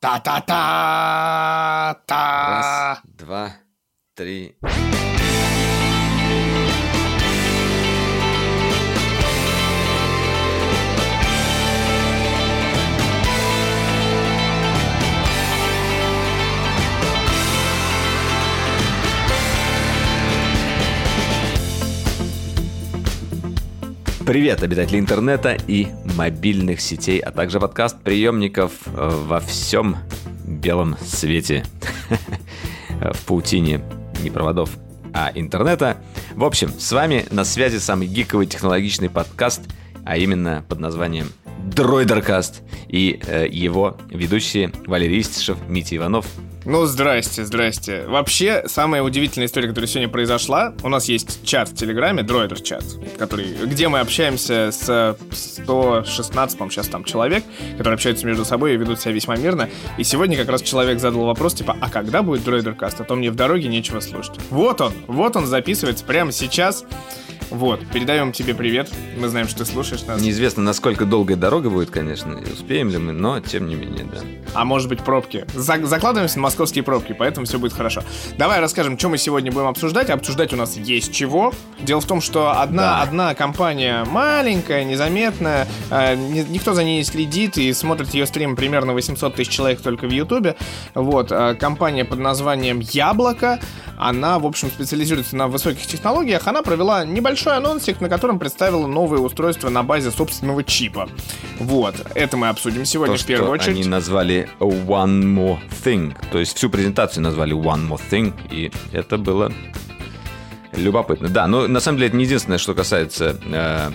Та-та-та-та. Раз, два, три. Привет, обитатели интернета и мобильных сетей, а также подкаст-приемников э, во всем белом свете. В паутине не проводов, а интернета. В общем, с вами на связи самый гиковый технологичный подкаст, а именно под названием Дроидеркаст и э, его ведущие Валерий Истишев, Митя Иванов Ну, здрасте, здрасте. Вообще, самая удивительная история, которая сегодня произошла, у нас есть чат в Телеграме, дроидер чат, который, где мы общаемся с 116, по сейчас там человек, которые общаются между собой и ведут себя весьма мирно. И сегодня как раз человек задал вопрос, типа, а когда будет дроидеркаст? А то мне в дороге нечего слушать. Вот он, вот он записывается прямо сейчас. Вот, передаем тебе привет. Мы знаем, что ты слушаешь нас. Неизвестно, насколько долгая дорога будет, конечно, и успеем ли мы, но тем не менее, да. А может быть пробки. За- закладываемся на московские пробки, поэтому все будет хорошо. Давай расскажем, что мы сегодня будем обсуждать. Обсуждать у нас есть чего. Дело в том, что одна, Да. одна компания маленькая, незаметная, э, ни- никто за ней не следит и смотрит ее стрим примерно 800 тысяч человек только в Ютубе. Вот, э, компания под названием Яблоко. Она, в общем, специализируется на высоких технологиях. Она провела небольшой анонсик, на котором представила новые устройства на базе собственного чипа. Вот, это мы обсудим сегодня То, в первую что очередь. они назвали One More Thing. То есть всю презентацию назвали One More Thing, и это было любопытно. Да, но на самом деле это не единственное, что касается э,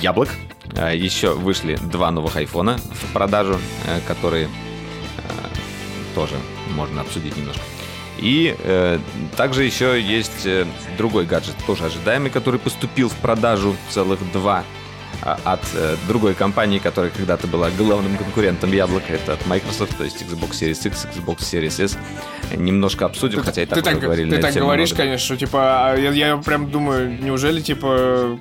яблок. Э, еще вышли два новых айфона в продажу, э, которые э, тоже можно обсудить немножко. И э, также еще есть э, другой гаджет, тоже ожидаемый, который поступил в продажу целых два от э, другой компании, которая когда-то была главным конкурентом Яблока, это от Microsoft, то есть Xbox Series X, Xbox Series S. Немножко обсудим, хотя и так ты так, говорили ты так говоришь, много. конечно, что типа, а я, я прям думаю, неужели типа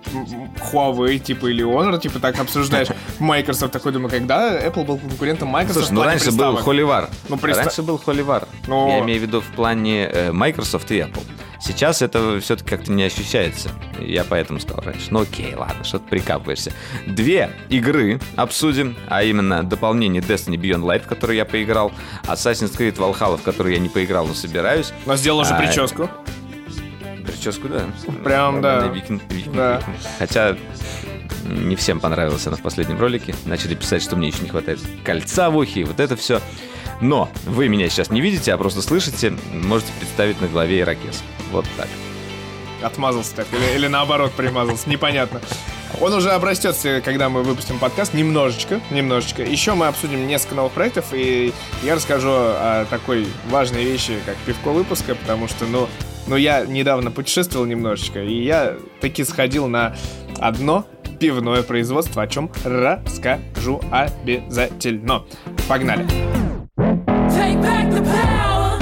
Huawei, типа, или Honor, типа, так обсуждаешь Microsoft, такой думаю, когда Apple был конкурентом Microsoft Слушай, ну раньше был? Холивар. Ну, приста- Раньше был Холивар. Но- Я имею в виду в плане э, Microsoft и Apple. Сейчас это все-таки как-то не ощущается. Я поэтому сказал раньше. Ну окей, ладно, что ты прикапываешься. Две игры обсудим, а именно дополнение Destiny Beyond Light, в который я поиграл, Assassin's Creed Valhalla, в который я не поиграл, но собираюсь. Но сделал уже А, прическу. Прическу, да. Прям, да. Викинг, викинг, Да. Хотя не всем понравилась она в последнем ролике. Начали писать, что мне еще не хватает кольца в ухе, и вот это все. Но вы меня сейчас не видите, а просто слышите. Можете представить на голове ирокез. Вот так. Отмазался так, или, или наоборот примазался, непонятно. Он уже обрастется, когда мы выпустим подкаст, немножечко, немножечко. Еще мы обсудим несколько новых проектов, и я расскажу о такой важной вещи, как пивко выпуска, потому что, ну, ну я недавно путешествовал немножечко, и я таки сходил на одно пивное производство, о чем расскажу обязательно. Погнали. Take back the power.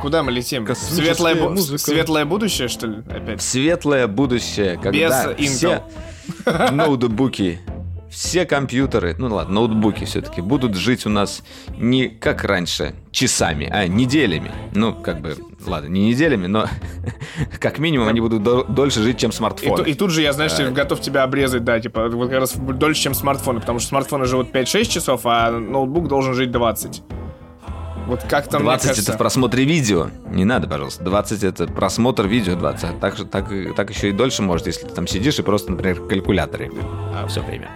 Куда мы летим? Светлое, бу- музыка. светлое будущее, что ли, опять? Светлое будущее, когда Без все ноутбуки, все компьютеры, ну ладно, ноутбуки все-таки будут жить у нас не как раньше, часами, а неделями. Ну, как бы, ладно, не неделями, но как минимум они будут дол- дольше жить, чем смартфоны. и тут же я, знаешь, А. готов тебя обрезать, да, типа, вот как раз дольше, чем смартфоны, потому что смартфоны живут 5-6 часов, а ноутбук должен жить 20. Вот как там, мне 20 кажется... это в просмотре видео. Не надо, пожалуйста. 20 это просмотр видео 20. А Так, так, так еще и дольше может, если ты там сидишь и просто, например, в калькуляторе все время.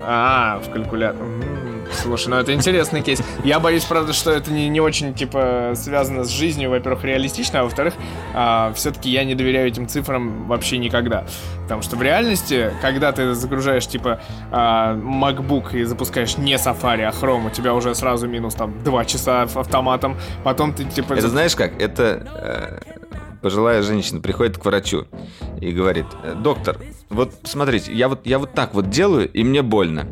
А, в калькулятор. М, Слушай, ну это интересный кейс. Я боюсь, правда, что это не, не очень, типа, связано с жизнью, во-первых, реалистично, а во-вторых, все-таки я не доверяю этим цифрам вообще никогда. Потому что в реальности, когда ты загружаешь, типа, а, MacBook и запускаешь не Safari, а Chrome, у тебя уже сразу минус, там, 2 часа автоматом, потом ты, типа... Это знаешь как? Это э, пожилая женщина приходит к врачу и говорит, «Э, доктор, вот смотрите, я вот, я вот так вот делаю, и мне больно.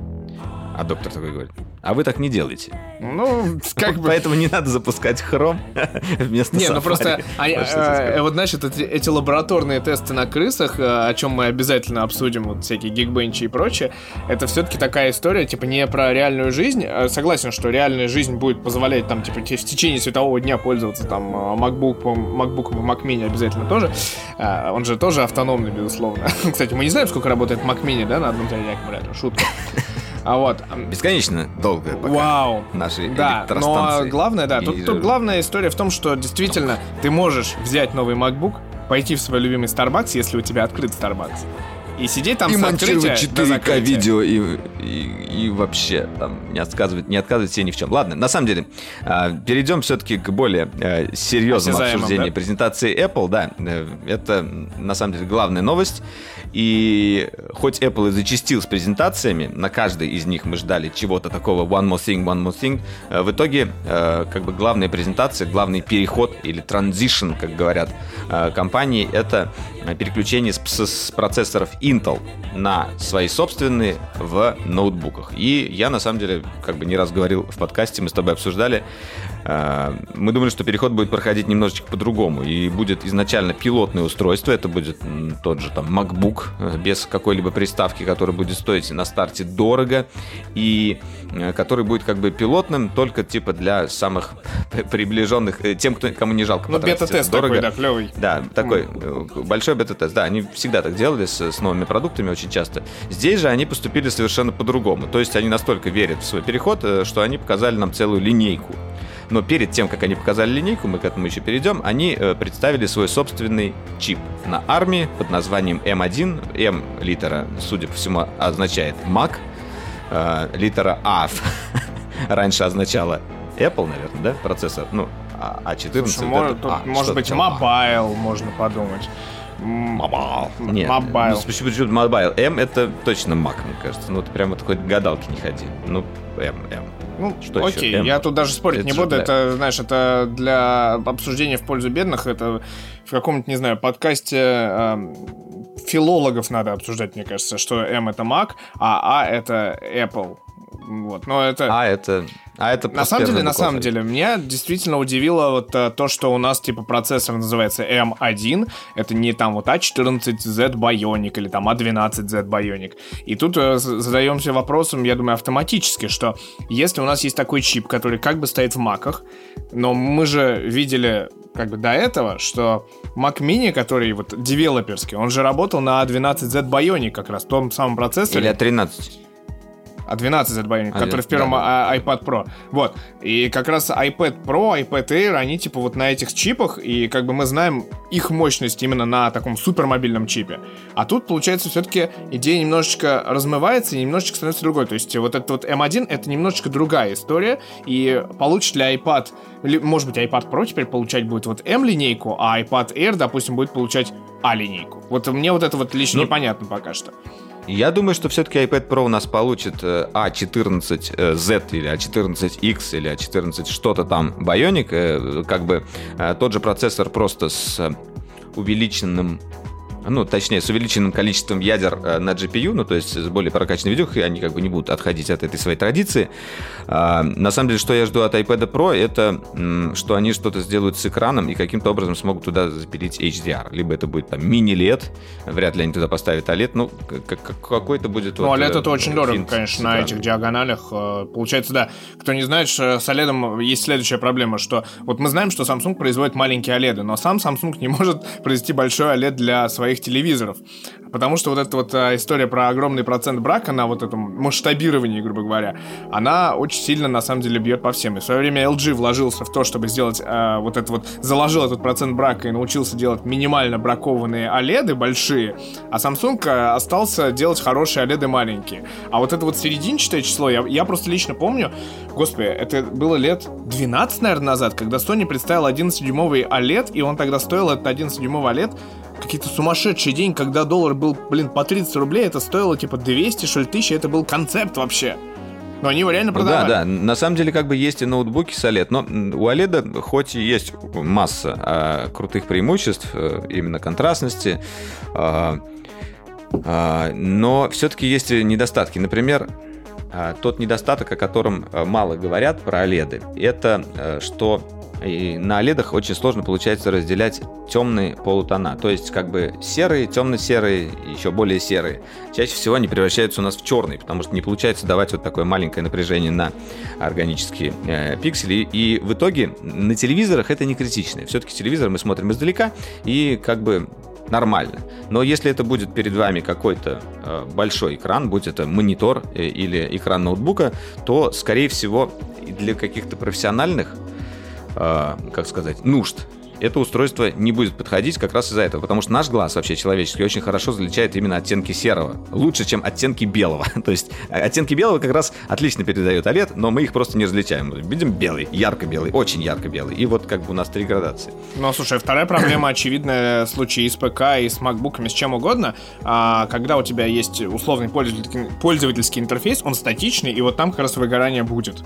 А доктор такой говорит, а вы так не делаете. Ну, как бы... Поэтому не надо запускать хром вместо Не, ну просто, Вот тебе э, вот знаешь, эти лабораторные тесты на крысах, э, о чем мы обязательно обсудим, вот всякие гигбенчи и прочее, это все-таки такая история, типа, не про реальную жизнь. Э, Согласен, что реальная жизнь будет позволять там, типа, в течение светового дня пользоваться там MacBook, MacBook и Mac Mini обязательно тоже. Он же тоже автономный, безусловно. Кстати, мы не знаем, сколько работает Mac Mini, да, на одном заряде аккумулятора. Шутка. А вот, Бесконечно долго пока Вау. наши Да, но главное, да, тут, тут главная история в том, что действительно ты можешь взять новый MacBook, пойти в свой любимый Starbucks, если у тебя открыт Starbucks, и сидеть там и с монтировать открытия до 4К закрытия. видео и, и, и вообще там не отказывать, не отказывать себе ни в чем. Ладно, на самом деле, а, перейдем все-таки к более э, серьезному Осязаемым, обсуждению да? презентации Apple. Да, э, это на самом деле главная новость. И хоть Apple и зачастил с презентациями, на каждой из них мы ждали чего-то такого one more thing, one more thing, э, в итоге как бы главная презентация, главный переход или transition, как говорят компании, это переключение с- с процессоров Intel на свои собственные в ноутбуках. И я на самом деле как бы не раз говорил в подкасте, мы с тобой обсуждали, мы думали, что переход будет проходить немножечко по-другому. И будет изначально пилотное устройство, это будет тот же там MacBook э, без какой-либо приставки, который будет стоить на старте дорого и э, который будет как бы пилотным только типа для самых приближенных, э, тем, кто, кому не жалко Ну, бета-тест дорого. такой, да, клевый. Да, такой э, большой бета-тест. Да, они всегда так делали с, с новыми продуктами очень часто. Здесь же они поступили совершенно по-другому. То есть они настолько верят в свой переход, э, что они показали нам целую линейку. Но перед тем, как они показали линейку, мы к этому еще перейдем, они э, представили свой собственный чип на армии под названием M1. M литера, судя по всему, означает Mac. Э, литера А раньше означала Apple, наверное, да, процессор? Ну, А- А14. Слушай, вот может, тут, А, может быть, А. мобайл, можно подумать. Мобайл. Нет, Мобайл. ну, почему, почему Mobile? M это точно Mac, мне кажется. Ну, ты прямо такой гадалки не ходи. Ну, M, M. Ну, Что еще? окей, М? я тут даже спорить Это не буду. для- Это, знаешь, это для обсуждения в пользу бедных. Это в каком-нибудь, не знаю, подкасте эм, филологов надо обсуждать, мне кажется, что М это Mac, а А это Apple. Вот, но это... А это... А это На самом деле, на самом деле, меня действительно удивило вот э, то, что у нас типа процессор называется M1, это не там вот A14Z Bionic или там A12Z Bionic. И тут э, задаемся вопросом, я думаю, автоматически, что если у нас есть такой чип, который как бы стоит в маках, но мы же видели как бы до этого, что Mac Mini, который вот девелоперский, он же работал на A12Z Bionic как раз, том самом процессоре. Или А13. А 12 Bionic, А, который в первом да, а- iPad Pro. Вот. И как раз iPad Pro, iPad Air, они типа вот на этих чипах, и как бы мы знаем их мощность именно на таком супермобильном чипе. А тут, получается, все-таки идея немножечко размывается и немножечко становится другой. То есть вот этот вот M1 это немножечко другая история, и получит ли iPad, может быть, iPad Pro теперь получать будет вот M-линейку, а iPad Air, допустим, будет получать A-линейку. Вот мне вот это вот лично Ну, непонятно пока что. Я думаю, что все-таки iPad Pro у нас получит э, A14Z или A14X или A14 что-то там Bionic, э, как бы э, тот же процессор просто с э, увеличенным ну, точнее, с увеличенным количеством ядер э, на GPU, ну, то есть с более прокачанной видюхой, они как бы не будут отходить от этой своей традиции. А, на самом деле, что я жду от iPad Pro, это что они что-то сделают с экраном и каким-то образом смогут туда запилить HDR. Либо это будет там мини-LED, вряд ли они туда поставят OLED, ну, к- к- какой-то будет... Ну, вот, OLED э, это очень дорого, конечно, на этих диагоналях. Э, Получается, да. Кто не знает, что с OLED есть следующая проблема, что вот мы знаем, что Samsung производит маленькие OLED, но сам Samsung не может произвести большой OLED для своих телевизоров. Потому что вот эта вот э, история про огромный процент брака на вот этом масштабировании, грубо говоря, она очень сильно, на самом деле, бьет по всем. И в свое время LG вложился в то, чтобы сделать э, вот это вот, заложил этот процент брака и научился делать минимально бракованные OLED большие, а Samsung остался делать хорошие OLED маленькие. А вот это вот серединчатое число, я, я просто лично помню, господи, это было лет 12, наверное, назад, когда Sony представил 11-дюймовый OLED, и он тогда стоил, этот 11-дюймовый OLED, какие-то сумасшедший день, когда доллар был, блин, по 30 рублей, это стоило типа 200, что ли, тысячи, это был концепт вообще. Но они его реально Ну Да, продавали. да. На самом деле, как бы есть и ноутбуки с OLED, но у OLED хоть и есть масса а, крутых преимуществ, э, именно контрастности, а, а, но все-таки есть и недостатки. Например, а, тот недостаток, о котором а, мало говорят про OLED, это а, что и на OLED очень сложно получается разделять темные полутона. То есть как бы серые, темно-серые, еще более серые. Чаще всего они превращаются у нас в черный, потому что не получается давать вот такое маленькое напряжение на органические э, пиксели. И в итоге на телевизорах это не критично. Все-таки телевизор мы смотрим издалека и как бы нормально. Но если это будет перед вами какой-то э, большой экран, будь это монитор э, или экран ноутбука, то, скорее всего, для каких-то профессиональных э, как сказать, нужд это устройство не будет подходить как раз из-за этого, потому что наш глаз вообще человеческий очень хорошо различает именно оттенки серого, лучше, чем оттенки белого. То есть э, оттенки белого как раз отлично передает OLED, но мы их просто не различаем. Видим белый, ярко-белый, очень ярко-белый, и вот как бы у нас три градации. Ну, слушай, вторая проблема, очевидная в случае и с ПК, и с макбуками, с чем угодно, а, когда у тебя есть условный пользовательский интерфейс, он статичный, и вот там как раз выгорание будет.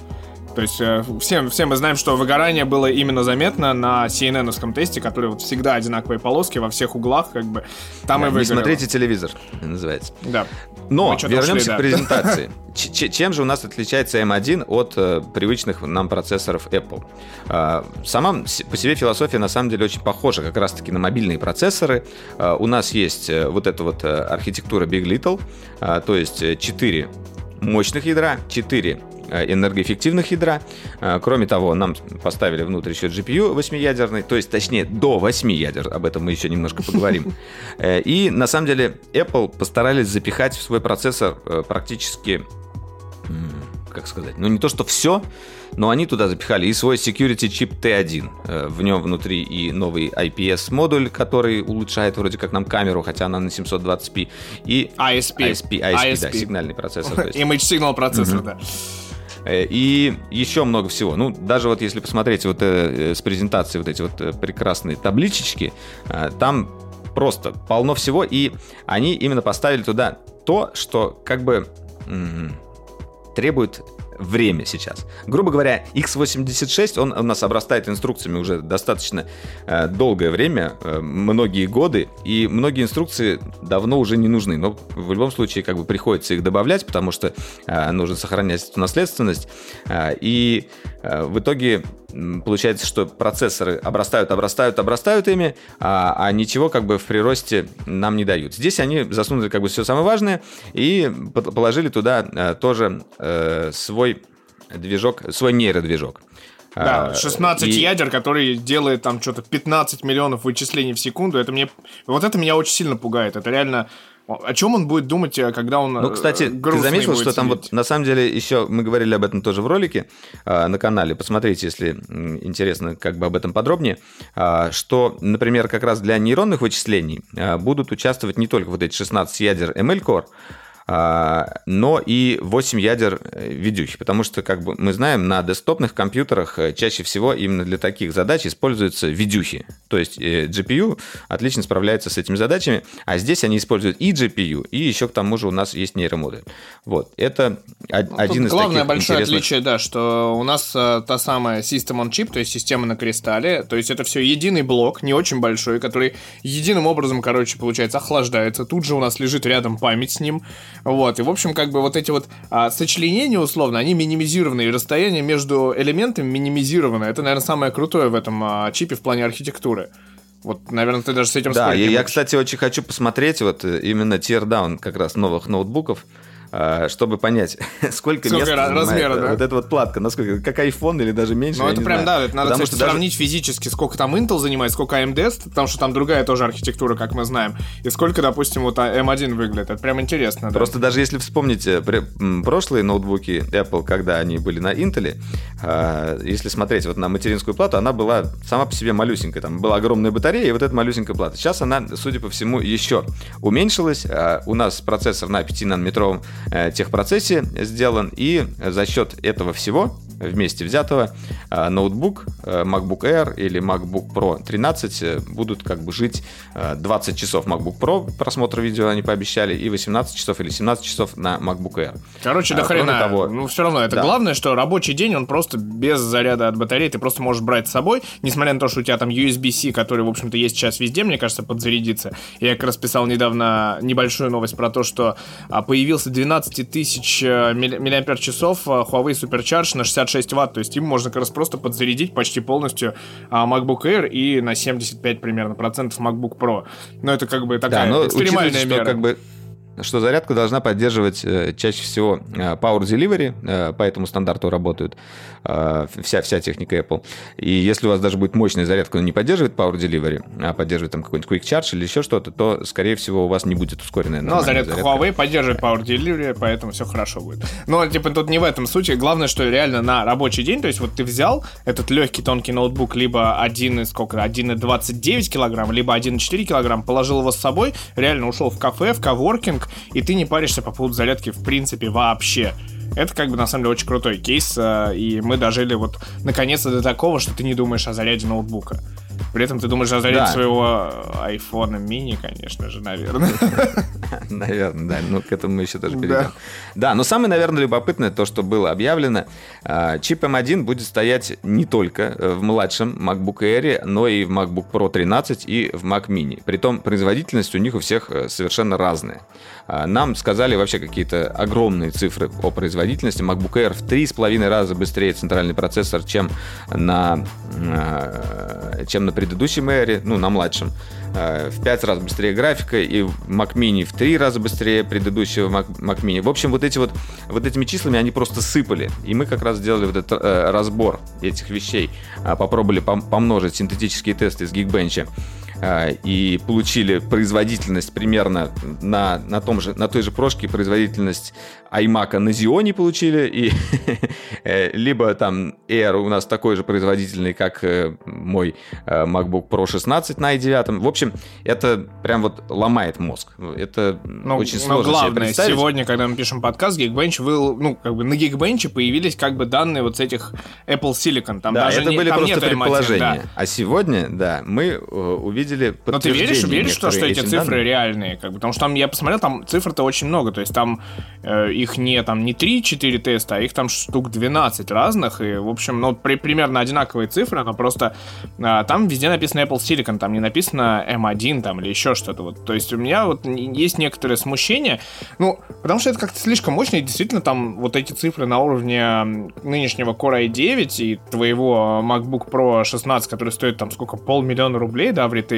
То есть э, все, все мы знаем, что выгорание было именно заметно на CNN тесте, который вот всегда одинаковые полоски во всех углах, как бы там Да, и не выгорело. смотрите телевизор, называется. Да. Но вернемся ушли, да. к презентации. Ч- чем же у нас отличается M1 от э, привычных нам процессоров Apple? А, сама по себе философия на самом деле очень похожа как раз-таки на мобильные процессоры. А, у нас есть э, вот эта вот э, архитектура Big Little, а, то есть 4 мощных ядра, 4 энергоэффективных ядра. А, Кроме того, нам поставили внутрь еще GPU 8-ядерный, то есть, точнее, до 8 ядер, об этом мы еще немножко поговорим. Э, И, на самом деле, Apple постарались запихать в свой процессор э, практически как сказать, ну не то что все, но они туда запихали и свой security чип T1. Э, В нем внутри и новый IPS модуль, который улучшает вроде как нам камеру, хотя она на 720p, и ISP. ISP, ISP, да, ISP. сигнальный процессор. Image Signal процессор, да. Э, И еще много всего. Ну, даже вот если посмотреть вот э, э, с презентации вот эти вот э, прекрасные табличечки, э, там просто полно всего, и они именно поставили туда то, что как бы м, требует время сейчас. Грубо говоря, x86, он у нас обрастает инструкциями уже достаточно э, долгое время, э, многие годы, и многие инструкции давно уже не нужны, но в любом случае как бы приходится их добавлять, потому что э, нужно сохранять эту наследственность, э, и э, в итоге получается, что процессоры обрастают, обрастают, обрастают ими, а, а ничего как бы в приросте нам не дают. Здесь они засунули как бы все самое важное и по- положили туда э, тоже э, свой движок, свой нейродвижок. Да, А, 16 и- ядер, который делает там что-то 15 миллионов вычислений в секунду. Это мне... Вот это меня очень сильно пугает. Это реально... О чем он будет думать, э, когда он Ну, кстати, э, ты грустный заметил, что там сидеть? вот на самом деле еще мы говорили об этом тоже в ролике э, на канале. Посмотрите, если интересно, как бы об этом подробнее. А, что, например, как раз для нейронных вычислений а, будут участвовать не только вот эти 16 ядер ML Core, но и 8 ядер э, видюхи, потому что, как бы мы знаем, на десктопных компьютерах э, чаще всего именно для таких задач используются видюхи. То есть э, GPU отлично справляется с этими задачами, а здесь они используют и GPU, и еще к тому же у нас есть нейромодуль. Вот, это Ну, один тут из главное таких большое интересных... отличие, да, что у нас э, та самая System on Chip, то есть система на кристалле, то есть это все единый блок, не очень большой, который единым образом, короче, получается, охлаждается. Тут же у нас лежит рядом память с ним. Вот, и, в общем, как бы вот эти вот а, сочленения, условно, они минимизированы, и расстояние между элементами минимизировано. Это, наверное, самое крутое в этом а, чипе в плане архитектуры. Вот, наверное, ты даже с этим Да, я, я, кстати, очень хочу посмотреть вот э, именно teardown как раз новых ноутбуков, чтобы понять, сколько, Сколько места размера, э, да? вот эта вот платка, насколько, как iPhone или даже меньше, Ну, это прям, знаю. да, это надо, Потому кстати, что даже- сравнить физически, сколько там Intel занимает, сколько AMD, потому что там другая тоже архитектура, как мы знаем, и сколько, допустим, вот а, M1 выглядит. Это прям интересно, да. Просто даже если э, м, прошлые ноутбуки Apple, когда они были на Intel, а, если смотреть вот на материнскую плату, она была сама по себе малюсенькая. Там была огромная батарея и вот эта малюсенькая плата. Сейчас она, судя по всему, еще уменьшилась. А, У нас процессор на 5-нанометровом э, техпроцессе сделан, и за счет этого всего вместе взятого, э, ноутбук, э, MacBook Air или MacBook Pro 13 э, будут как бы жить э, 20 часов MacBook Pro просмотра видео они пообещали и 18 часов или 17 часов на MacBook Air. Короче, до А, хрена. того- ну, все равно, это Да. главное, что рабочий день, он просто без заряда от батареи, ты просто можешь брать с собой, несмотря на то, что у тебя там USB-C, который, в общем-то, есть сейчас везде, мне кажется, подзарядиться. Я как раз писал недавно небольшую новость про то, что а, появился 12 тысяч э, милли- миллиампер-часов а, Huawei Supercharge на 66 ватт, то есть им можно как раз просто подзарядить почти полностью а, MacBook Air и на 75 примерно процентов MacBook Pro. Но это как бы такая Да, но экстремальная учитывайте, мера. что как бы что зарядка должна поддерживать э, чаще всего э, Power Delivery, э, по этому стандарту работают вся, вся техника Apple. И если у вас даже будет мощная зарядка, но не поддерживает Power Delivery, а поддерживает там какой-нибудь Quick Charge или еще что-то, то, скорее всего, у вас не будет ускоренная Ну, а нормальная зарядка Huawei поддерживает Power Delivery, поэтому все хорошо будет. Но, типа, тут не в этом случае. Главное, что реально на рабочий день, то есть вот ты взял этот легкий тонкий ноутбук, либо 1, сколько, 1,29 килограмм, либо 1,4 килограмм, положил его с собой, реально ушел в кафе, в коворкинг, и ты не паришься по поводу зарядки в принципе вообще. Это как бы на самом деле очень крутой кейс, э, и мы дожили вот наконец-то до такого, что ты не думаешь о заряде ноутбука. При этом ты думаешь о заряде Да. своего айфона мини, конечно же, наверное. Наверное, да. Ну, к этому мы еще тоже Да. перейдем. Да, но самое, наверное, любопытное то, что было объявлено. а, Чип M1 будет стоять не только э, в младшем MacBook Air, но и в MacBook Pro 13 и в Mac Mini. Притом производительность у них у всех э, совершенно разная. А, Нам сказали вообще какие-то огромные цифры о производительности. MacBook Air в 3,5 раза быстрее центральный процессор, чем на, э, чем на предыдущем Air, ну, на младшем. Э, В 5 раз быстрее графика, и Mac Mini в 3 раза быстрее предыдущего Mac, Mini. В общем, вот, эти вот, вот этими числами они просто сыпали. И мы как раз сделали вот этот э, разбор этих вещей. А, Попробовали пом- помножить синтетические тесты из Geekbench и получили производительность примерно на, на, том же, на той же прошке, производительность iMac на Xeon получили, и э, либо там Air у нас такой же производительный, как э, мой э, MacBook Pro 16 на i9. В общем, это прям вот ломает мозг. Это Но, очень но сложно себе главное, представить. сегодня, когда мы пишем подкаст, Geekbench, вы, ну, как бы на Geekbench появились как бы данные вот с этих Apple Silicon. Там да, даже это не- были там просто нет M1, предположения. да. А сегодня, да, мы э, увидели Но ты веришь, веришь, что, что эти цифры данным. реальные? Как бы, потому что там, я посмотрел, там цифр-то очень много. То есть там э, их не, там, не 3-4 теста, а их там штук 12 разных. И, в общем, ну, при, примерно одинаковые цифры, но просто а, там везде написано Apple Silicon, там не написано M1 там, или еще что-то. Вот. То есть у меня вот есть некоторое смущение. Ну, потому что это как-то слишком мощно, и действительно там вот эти цифры на уровне нынешнего Core i9 и твоего MacBook Pro 16, который стоит там сколько, полмиллиона рублей, да, в ритейле.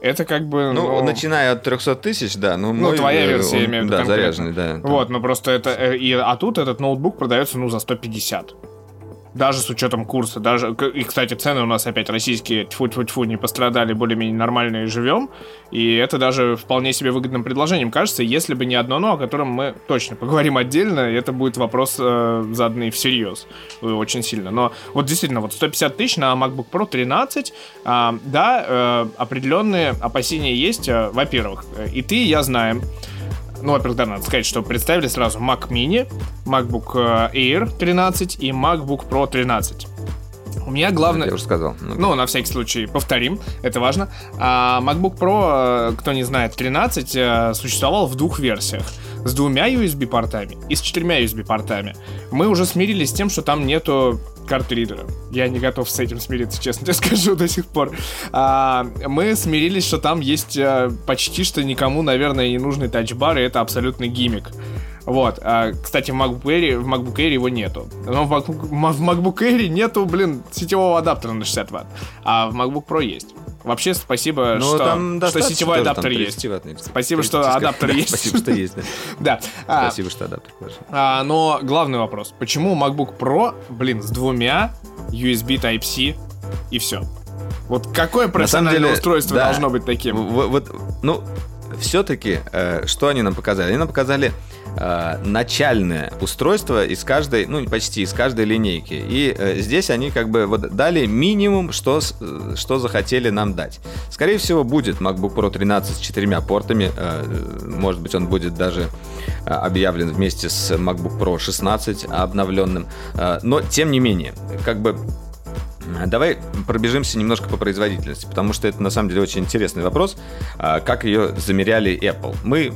Это как бы... Ну, начиная от 300 тысяч, да. Ну, Ну, мой, твоя версия, он, я имею в виду Да, конкретно. заряженный, да. Вот, ну просто это... э, И, а тут этот ноутбук продается, ну, за 150. Даже с учетом курса. Даже, и, кстати, цены у нас опять российские, тьфу тьфу тьфу не пострадали, более-менее нормальные живем. И это даже вполне себе выгодным предложением кажется, если бы не одно но, о котором мы точно поговорим отдельно, и это будет вопрос э, заданный всерьез. э, Очень сильно. Но вот действительно, вот 150 тысяч на MacBook Pro 13, а, да, э, определенные опасения есть. э, Во-первых, э, и ты, и я знаем, ну, во-первых, да, надо сказать, что представили сразу Mac Mini, MacBook э, Air 13 и MacBook Pro 13. У меня главное... Я уже сказал. Ну, Ну, на всякий случай повторим, это важно. А MacBook Pro, э, кто не знает, 13 э, существовал в двух версиях. С двумя USB-портами и с четырьмя USB-портами. Мы уже смирились с тем, что там нету ридера. Я не готов с этим смириться, честно тебе скажу, до сих пор. А, мы смирились, что там есть э, почти что никому, наверное, не нужный тачбар, и это абсолютный гиммик. Вот. А, кстати, в MacBook, Air, в MacBook Air его нету. Но в MacBook, в MacBook Air нету, блин, сетевого адаптера на 60 ватт. А в MacBook Pro есть. Вообще, спасибо, Ну, что, что сетевой адаптер есть. 30-ваттный. Спасибо, что 30, адаптер да, есть. Спасибо, что есть, да. А, Спасибо, что адаптер а, но главный вопрос. Почему MacBook Pro, блин, с двумя USB Type-C и все? Вот какое профессиональное деле, устройство да. должно быть таким? Вот, ну, все-таки, что они нам показали? Они нам показали э, начальное устройство из каждой, ну почти из каждой линейки. И э, здесь они как бы вот дали минимум, что, э, что захотели нам дать. Скорее всего, будет MacBook Pro 13 с четырьмя портами. Э, может быть, он будет даже э, объявлен вместе с MacBook Pro 16 обновленным. Э, но, тем не менее, как бы Давай пробежимся немножко по производительности, потому что это на самом деле очень интересный вопрос, а, как ее замеряли Apple. Мы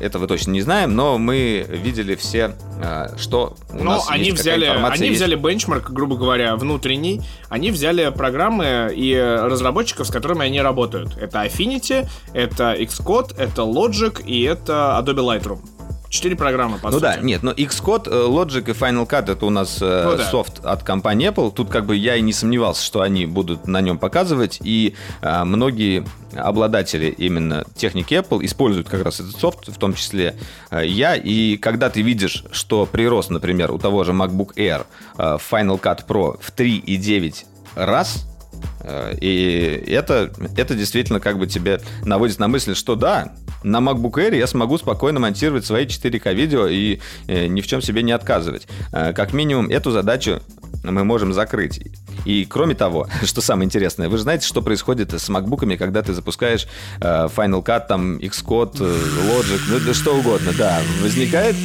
этого точно не знаем, но мы видели все, а, что у Ну, нас они есть, взяли, информация они есть. взяли бенчмарк, грубо говоря, внутренний. Они взяли программы и разработчиков, с которыми они работают. Это Affinity, это Xcode, это Logic и это Adobe Lightroom. Четыре программы, по Ну сути. да, нет, но Xcode, э, Logic и Final Cut это у нас э, Ну да. софт от компании Apple. Тут как бы я и не сомневался, что они будут на нем показывать, и а, многие обладатели именно техники Apple используют как раз этот софт, в том числе я. И когда ты видишь, что прирост, например, у того же MacBook Air э, Final Cut Pro в 3,9 раз, И это, это действительно как бы тебе наводит на мысль, что да, на MacBook Air я смогу спокойно монтировать свои 4К видео и э, ни в чем себе не отказывать. Э, Как минимум эту задачу мы можем закрыть. И кроме того, что самое интересное, вы же знаете, что происходит с макбуками, когда ты запускаешь э, Final Cut, там, Xcode, э, Logic, ну да что угодно, да, возникает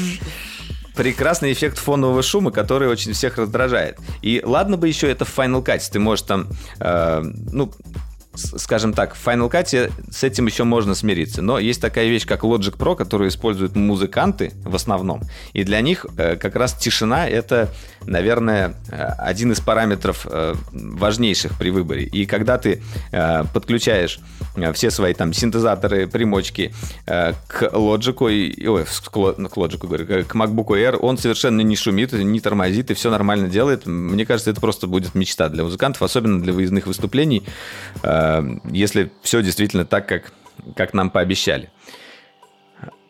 прекрасный эффект фонового шума, который очень всех раздражает. И ладно бы еще это в Final Cut, ты можешь там, э, ну, скажем так, в Final Cut с этим еще можно смириться. Но есть такая вещь, как Logic Pro, которую используют музыканты в основном. И для них э, как раз тишина — это, наверное, э, один из параметров э, важнейших при выборе. И когда ты подключаешь все свои там синтезаторы, примочки к Logic, ой, ну, к Logic, говорю, к- MacBook Air, он совершенно не шумит, не тормозит и все нормально делает. Мне кажется, это просто будет мечта для музыкантов, особенно для выездных выступлений, если все действительно так, как, как нам пообещали.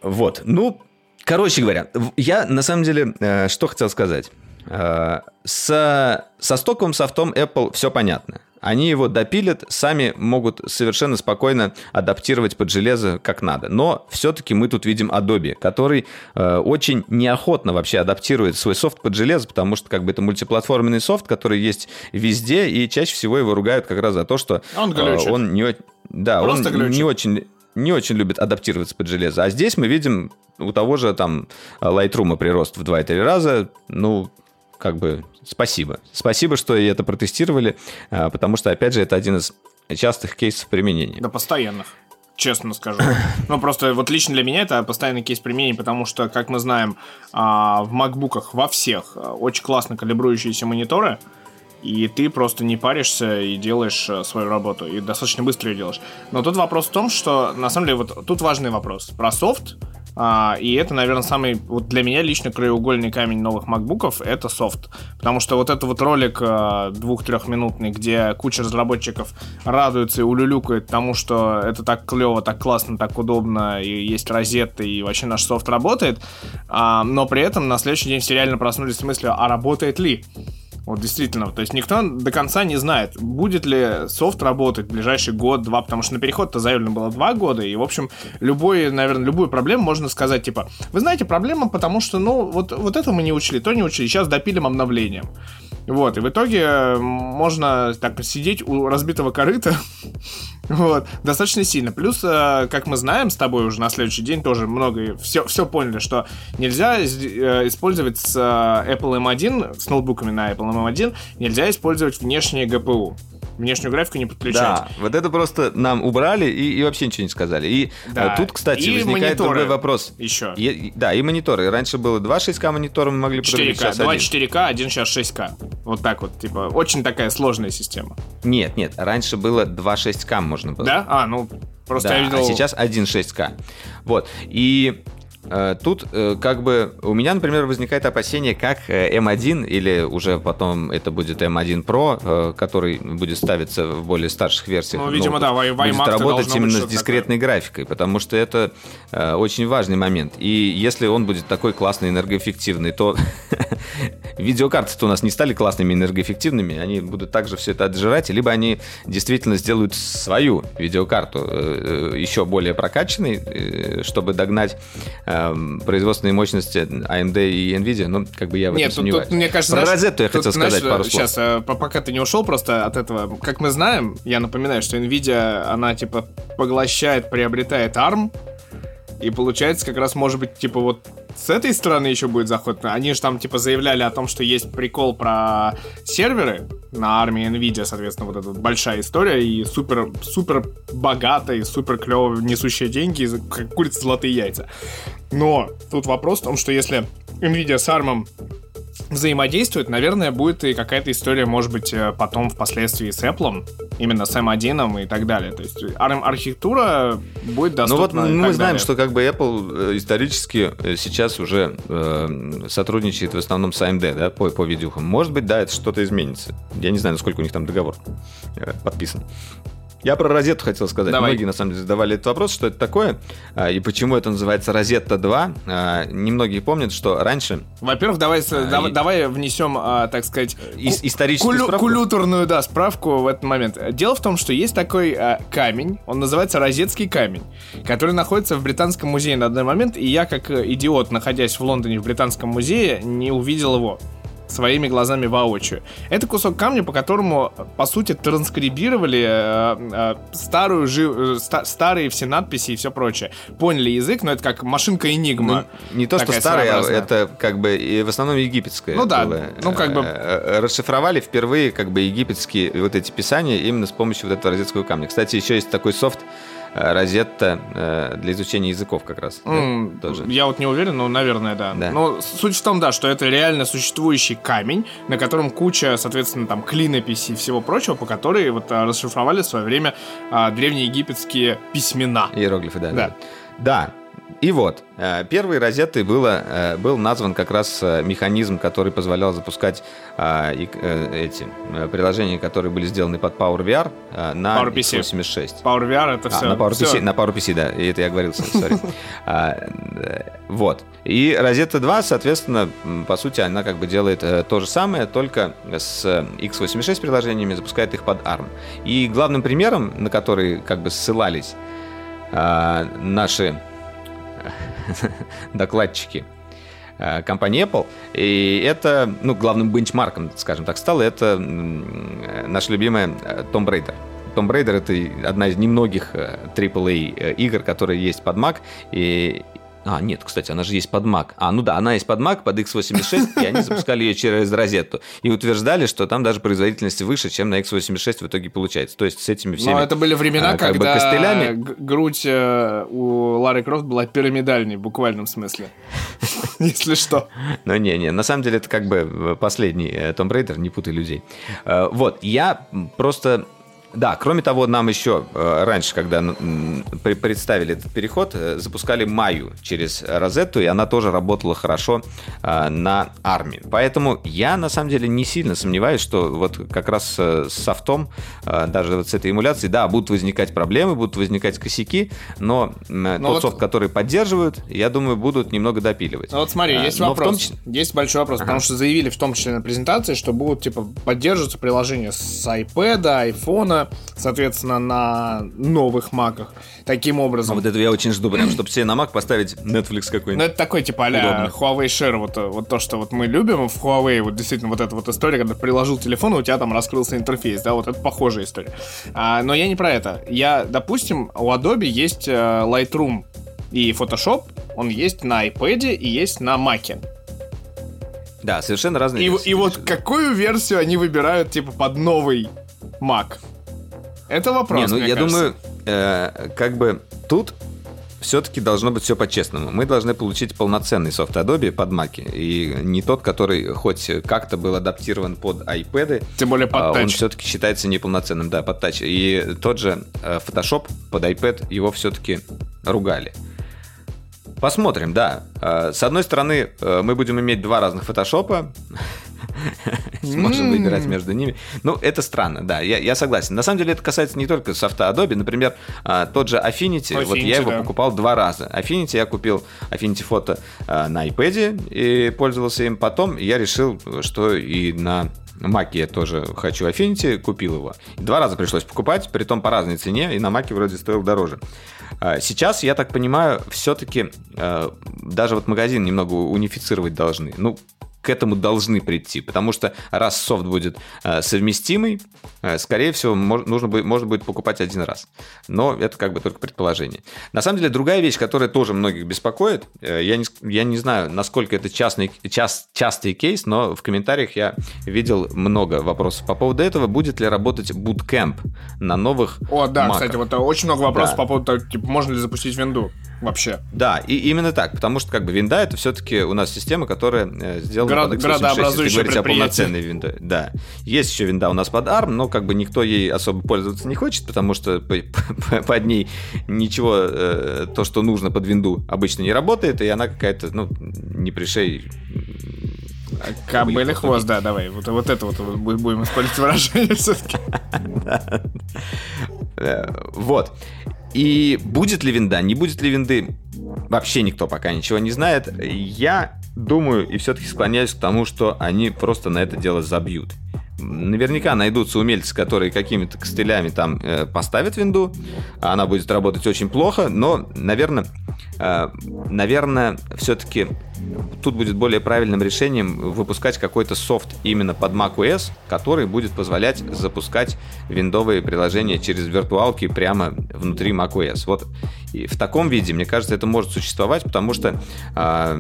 Вот, ну, короче говоря, я на самом деле э, что хотел сказать. Э, со, со стоковым софтом Apple все понятно. Они его допилят, сами могут совершенно спокойно адаптировать под железо как надо. Но все-таки мы тут видим Adobe, который э, очень неохотно вообще адаптирует свой софт под железо, потому что как бы это мультиплатформенный софт, который есть везде, и чаще всего его ругают как раз за то, что Он э, глючит. он не, да, Просто он глючит. не очень не очень любит адаптироваться под железо. А здесь мы видим у того же там Lightroom прирост в 2-3 раза. Ну, как бы спасибо. Спасибо, что это протестировали, а, потому что, опять же, это один из частых кейсов применения. Да, постоянных. Честно скажу. Ну, просто вот лично для меня это постоянный кейс применения, потому что, как мы знаем, а, в макбуках во всех а, очень классно калибрующиеся мониторы, и ты просто не паришься и делаешь свою работу, и достаточно быстро ее делаешь. Но тут вопрос в том, что, на самом деле, вот тут важный вопрос про софт, а, и это, наверное, самый, вот для меня лично краеугольный камень новых макбуков — это софт. Потому что вот этот вот ролик а, двух-трехминутный, где куча разработчиков радуется и улюлюкает тому, что это так клево, так классно, так удобно, и есть розетта, и вообще наш софт работает, а, но при этом на следующий день все реально проснулись с мыслью, а работает ли? Вот действительно, то есть никто до конца не знает, будет ли софт работать в ближайший год-два, потому что на переход-то заявлено было два года, и, в общем, любой, наверное, любую проблему можно сказать, типа, вы знаете, проблема, потому что, ну, вот, вот это мы не учли, то не учли, сейчас допилим обновлением. Вот, и в итоге можно так сидеть у разбитого корыта, вот, достаточно сильно. Плюс, э, как мы знаем с тобой уже на следующий день тоже много, все, все поняли, что нельзя э, использовать с э, Apple M1, с ноутбуками на Apple M1, нельзя использовать внешнее GPU. Внешнюю графику не подключать. Да, вот это просто нам убрали и, и вообще ничего не сказали. И Да. тут, кстати, И возникает мониторы другой вопрос. еще. И- да, и мониторы. Раньше было 2 6К монитора, мы могли подрубить, 4К, сейчас два один. 4К, один сейчас 6К. Вот так вот, типа, очень такая сложная система. Нет, нет, раньше было 2 6К можно было. Да? А, ну, просто Да, я видел... а сейчас 1.6К. Вот. И э, тут э, как бы у меня, например, возникает опасение, как э, M1 или уже потом это будет M1 Pro, э, который будет ставиться в более старших версиях. Ну, видимо, да, в будет работать именно с дискретной графикой, потому что это очень важный момент. И если он будет такой классный, энергоэффективный, то видеокарты-то у нас не стали классными энергоэффективными, они будут также все это отжирать, либо они действительно сделают свою видеокарту э, э, еще более прокачанной, э, чтобы догнать э, производственные мощности AMD и Nvidia, ну, как бы я в Нет, этом сомневаюсь. тут, мне кажется, Про розетту я хотел сказать знаешь, пару слов. Сейчас, по- пока ты не ушел просто от этого, как мы знаем, я напоминаю, что Nvidia, она типа поглощает, приобретает ARM, и получается как раз может быть типа вот с этой стороны еще будет заход. Они же там типа заявляли о том, что есть прикол про серверы на армии Nvidia, соответственно, вот эта вот большая история и супер, супер богатая, и супер клево несущая деньги, как курица золотые яйца. Но тут вопрос в том, что если Nvidia с ARM взаимодействуют, наверное, будет и какая-то история, может быть, э, потом впоследствии с Apple, именно с M1 и так далее. То есть ARM-архитектура будет Ну вот доступна. мы знаем, далее. что как бы Apple э, исторически э, сейчас уже э, сотрудничает в основном с AMD, да, по, по видюхам. Может быть, да, это что-то изменится. Я не знаю, насколько у них там договор э, подписан. Я про розету хотел сказать. Давай. Многие, на самом деле, задавали этот вопрос, что это такое, а, и почему это называется Розетта 2. А, Немногие помнят, что раньше Во-первых, давай, А, давай, и- давай внесем, а, так сказать, Ис- ку- историческую кулю- справку? культурную, да, справку в этот момент. Дело в том, что есть такой камень, он называется Розетский камень, который находится в Британском музее на данный момент, и я, как э, идиот, находясь в Лондоне в Британском музее, не увидел его своими глазами воочию. Это кусок камня, по которому, по сути, транскрибировали э, э, старую, жи- э, ста- старые все надписи и все прочее. Поняли язык, но это как машинка Энигма. Ну, не то, что а своеобразная. это как бы и в основном египетское. Ну да, было. ну как бы- Э, э, Расшифровали впервые как бы египетские вот эти писания именно с помощью вот этого розетского камня. Кстати, еще есть такой софт Розетта э, для изучения языков как раз. да, М, тоже. Я вот не уверен, но, наверное, да. Да. Но суть в том, да, что это реально существующий камень, на котором куча, соответственно, там, клинописей и всего прочего, по которой вот а, расшифровали в свое время а, древнеегипетские письмена. Иероглифы, да. Да. Да. Да. И вот, э, первой розетой было, э, был назван как раз э, механизм, который позволял запускать эти приложения, которые были сделаны под Power VR э, на PowerPC. x86. Power VR это А, все. на PowerPC, на PowerPC, да, и это я говорил, сори. А, Вот. И Розетта 2, соответственно, по сути, она как бы делает то же самое, только с э, x86 приложениями запускает их под ARM. И главным примером, на который как бы ссылались наши докладчики э, компании Apple. И это, ну, главным бенчмарком, скажем так, стало это м, э, наша любимая э, Tomb Raider. Tomb Raider это одна из немногих э, AAA э, игр, которые есть под Mac. И... А, нет, кстати, она же есть под Mac. А, ну да, она есть под Mac, под x86, и они запускали ее через розетту. И утверждали, что там даже производительность выше, чем на x86 в итоге получается. То есть с этими всеми... Но это были времена, а, как бы когда костылями. г- грудь э, у Лары Крофт была пирамидальной, в буквальном смысле. Если что. Ну, не-не, на самом деле это как бы последний э, Tomb Raider, не путай людей. Э, Вот, я просто... Да, кроме того, нам еще э, раньше, когда представили этот переход, э, запускали Маю через Розетту, и она тоже работала хорошо э, на армии. Поэтому я, на самом деле, не сильно сомневаюсь, что вот как раз с софтом, даже вот с этой эмуляцией, да, будут возникать проблемы, будут возникать косяки, но м, Ну тот вот- софт, который поддерживают, я думаю, будут немного допиливать. Ну вот смотри, есть но том вопрос. числе- Есть большой вопрос, потому что заявили в том числе на презентации, что будут типа поддерживаться приложения с iPad, соответственно, на новых маках. Таким А образом. вот это я очень жду, прям, чтобы себе на Mac поставить Netflix Ну, какой-нибудь. это такой, типа, а. Huawei Share, вот, вот то, что вот мы любим в Huawei, вот действительно вот эта вот история, когда приложил телефон, и у тебя там раскрылся интерфейс, да, вот это похожая история. А, но я не про это. Я, допустим, у Adobe есть э, Lightroom и Photoshop, он есть на iPad и есть на Mac. Да, совершенно разные И, версии. и вот какую версию они выбирают, типа, под новый Mac? Это вопрос, Не, ну я кажется. думаю, э, как бы тут все-таки должно быть все по-честному. Мы должны получить полноценный софт Adobe под Mac. И не тот, который хоть как-то был адаптирован под iPad, Тем более под а он тач. все-таки считается неполноценным, да, под тач. И тот же э, Photoshop под iPad его все-таки ругали. Посмотрим, да. Э, С одной стороны, э, мы будем иметь два разных фотошопа. сможем выбирать между ними. Ну, это странно, да, я, я согласен. На самом деле это касается не только софта Adobe, например, а, тот же Affinity, вот я Affinity, его да. покупал два раза. Affinity я купил Affinity Photo а, на iPad и пользовался им. Потом я решил, что и на Маке я тоже хочу Affinity, купил его. Два раза пришлось покупать, при том по разной цене, и на Маке вроде стоил дороже. А, Сейчас, я так понимаю, все-таки даже вот магазин немного унифицировать должны. Ну, к этому должны прийти, потому что раз софт будет э, совместимый, э, скорее всего, нужно будет, можно будет покупать один раз. Но это как бы только предположение. На самом деле, другая вещь, которая тоже многих беспокоит, э, я, не, я не знаю, насколько это частный, час, частый кейс, но в комментариях я видел много вопросов по поводу этого. Будет ли работать bootcamp на новых О, да, маках? кстати, вот очень много вопросов Да. по поводу того, типа, можно ли запустить винду вообще. Да, и именно так, потому что как бы винда это все-таки у нас система, которая сделана Град- x86, градообразующее если говорить о полноценной винде. Да, есть еще винда у нас под ARM, но как бы никто ей особо пользоваться не хочет, потому что по- по- под ней ничего, э, то, что нужно под винду, обычно не работает, и она какая-то, ну, не пришей. Кобыль Будет хвост, да, давай. Вот, вот это вот бу- будем использовать выражение все-таки. Э, Вот. И будет ли винда, не будет ли винды, вообще никто пока ничего не знает. Я думаю и все-таки склоняюсь к тому, что они просто на это дело забьют. Наверняка найдутся умельцы, которые какими-то костылями там э, поставят винду, а она будет работать очень плохо, но, наверное, э, наверное, все-таки тут будет более правильным решением выпускать какой-то софт именно под macOS, который будет позволять запускать виндовые приложения через виртуалки прямо внутри macOS. Вот и в таком виде, мне кажется, это может существовать, потому что а,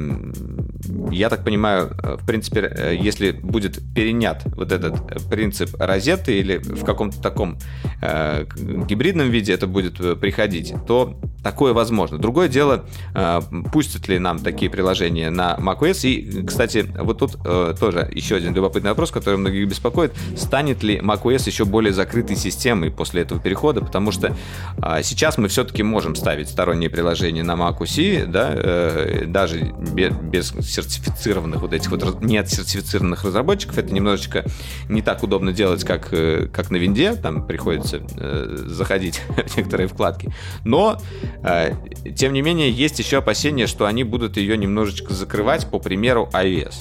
я так понимаю, э, в принципе, э, если будет перенят вот этот э, принцип розетты или в каком-то таком э, гибридном виде это будет э, приходить, то такое возможно. Другое дело, э, пустят ли нам такие приложения на macOS. И, кстати, вот тут э, тоже еще один любопытный вопрос, который многих беспокоит. Станет ли macOS еще более закрытой системой после этого перехода? Потому что а, сейчас мы все-таки можем ставить сторонние приложения на macOS, да, э, даже бе- без сертифицированных вот этих вот не от сертифицированных разработчиков. Это немножечко не так удобно делать, как, э, как на винде. Там приходится э, заходить в некоторые вкладки. Но, э, тем не менее, есть еще опасения, что они будут ее немножечко закрывать, по примеру iOS.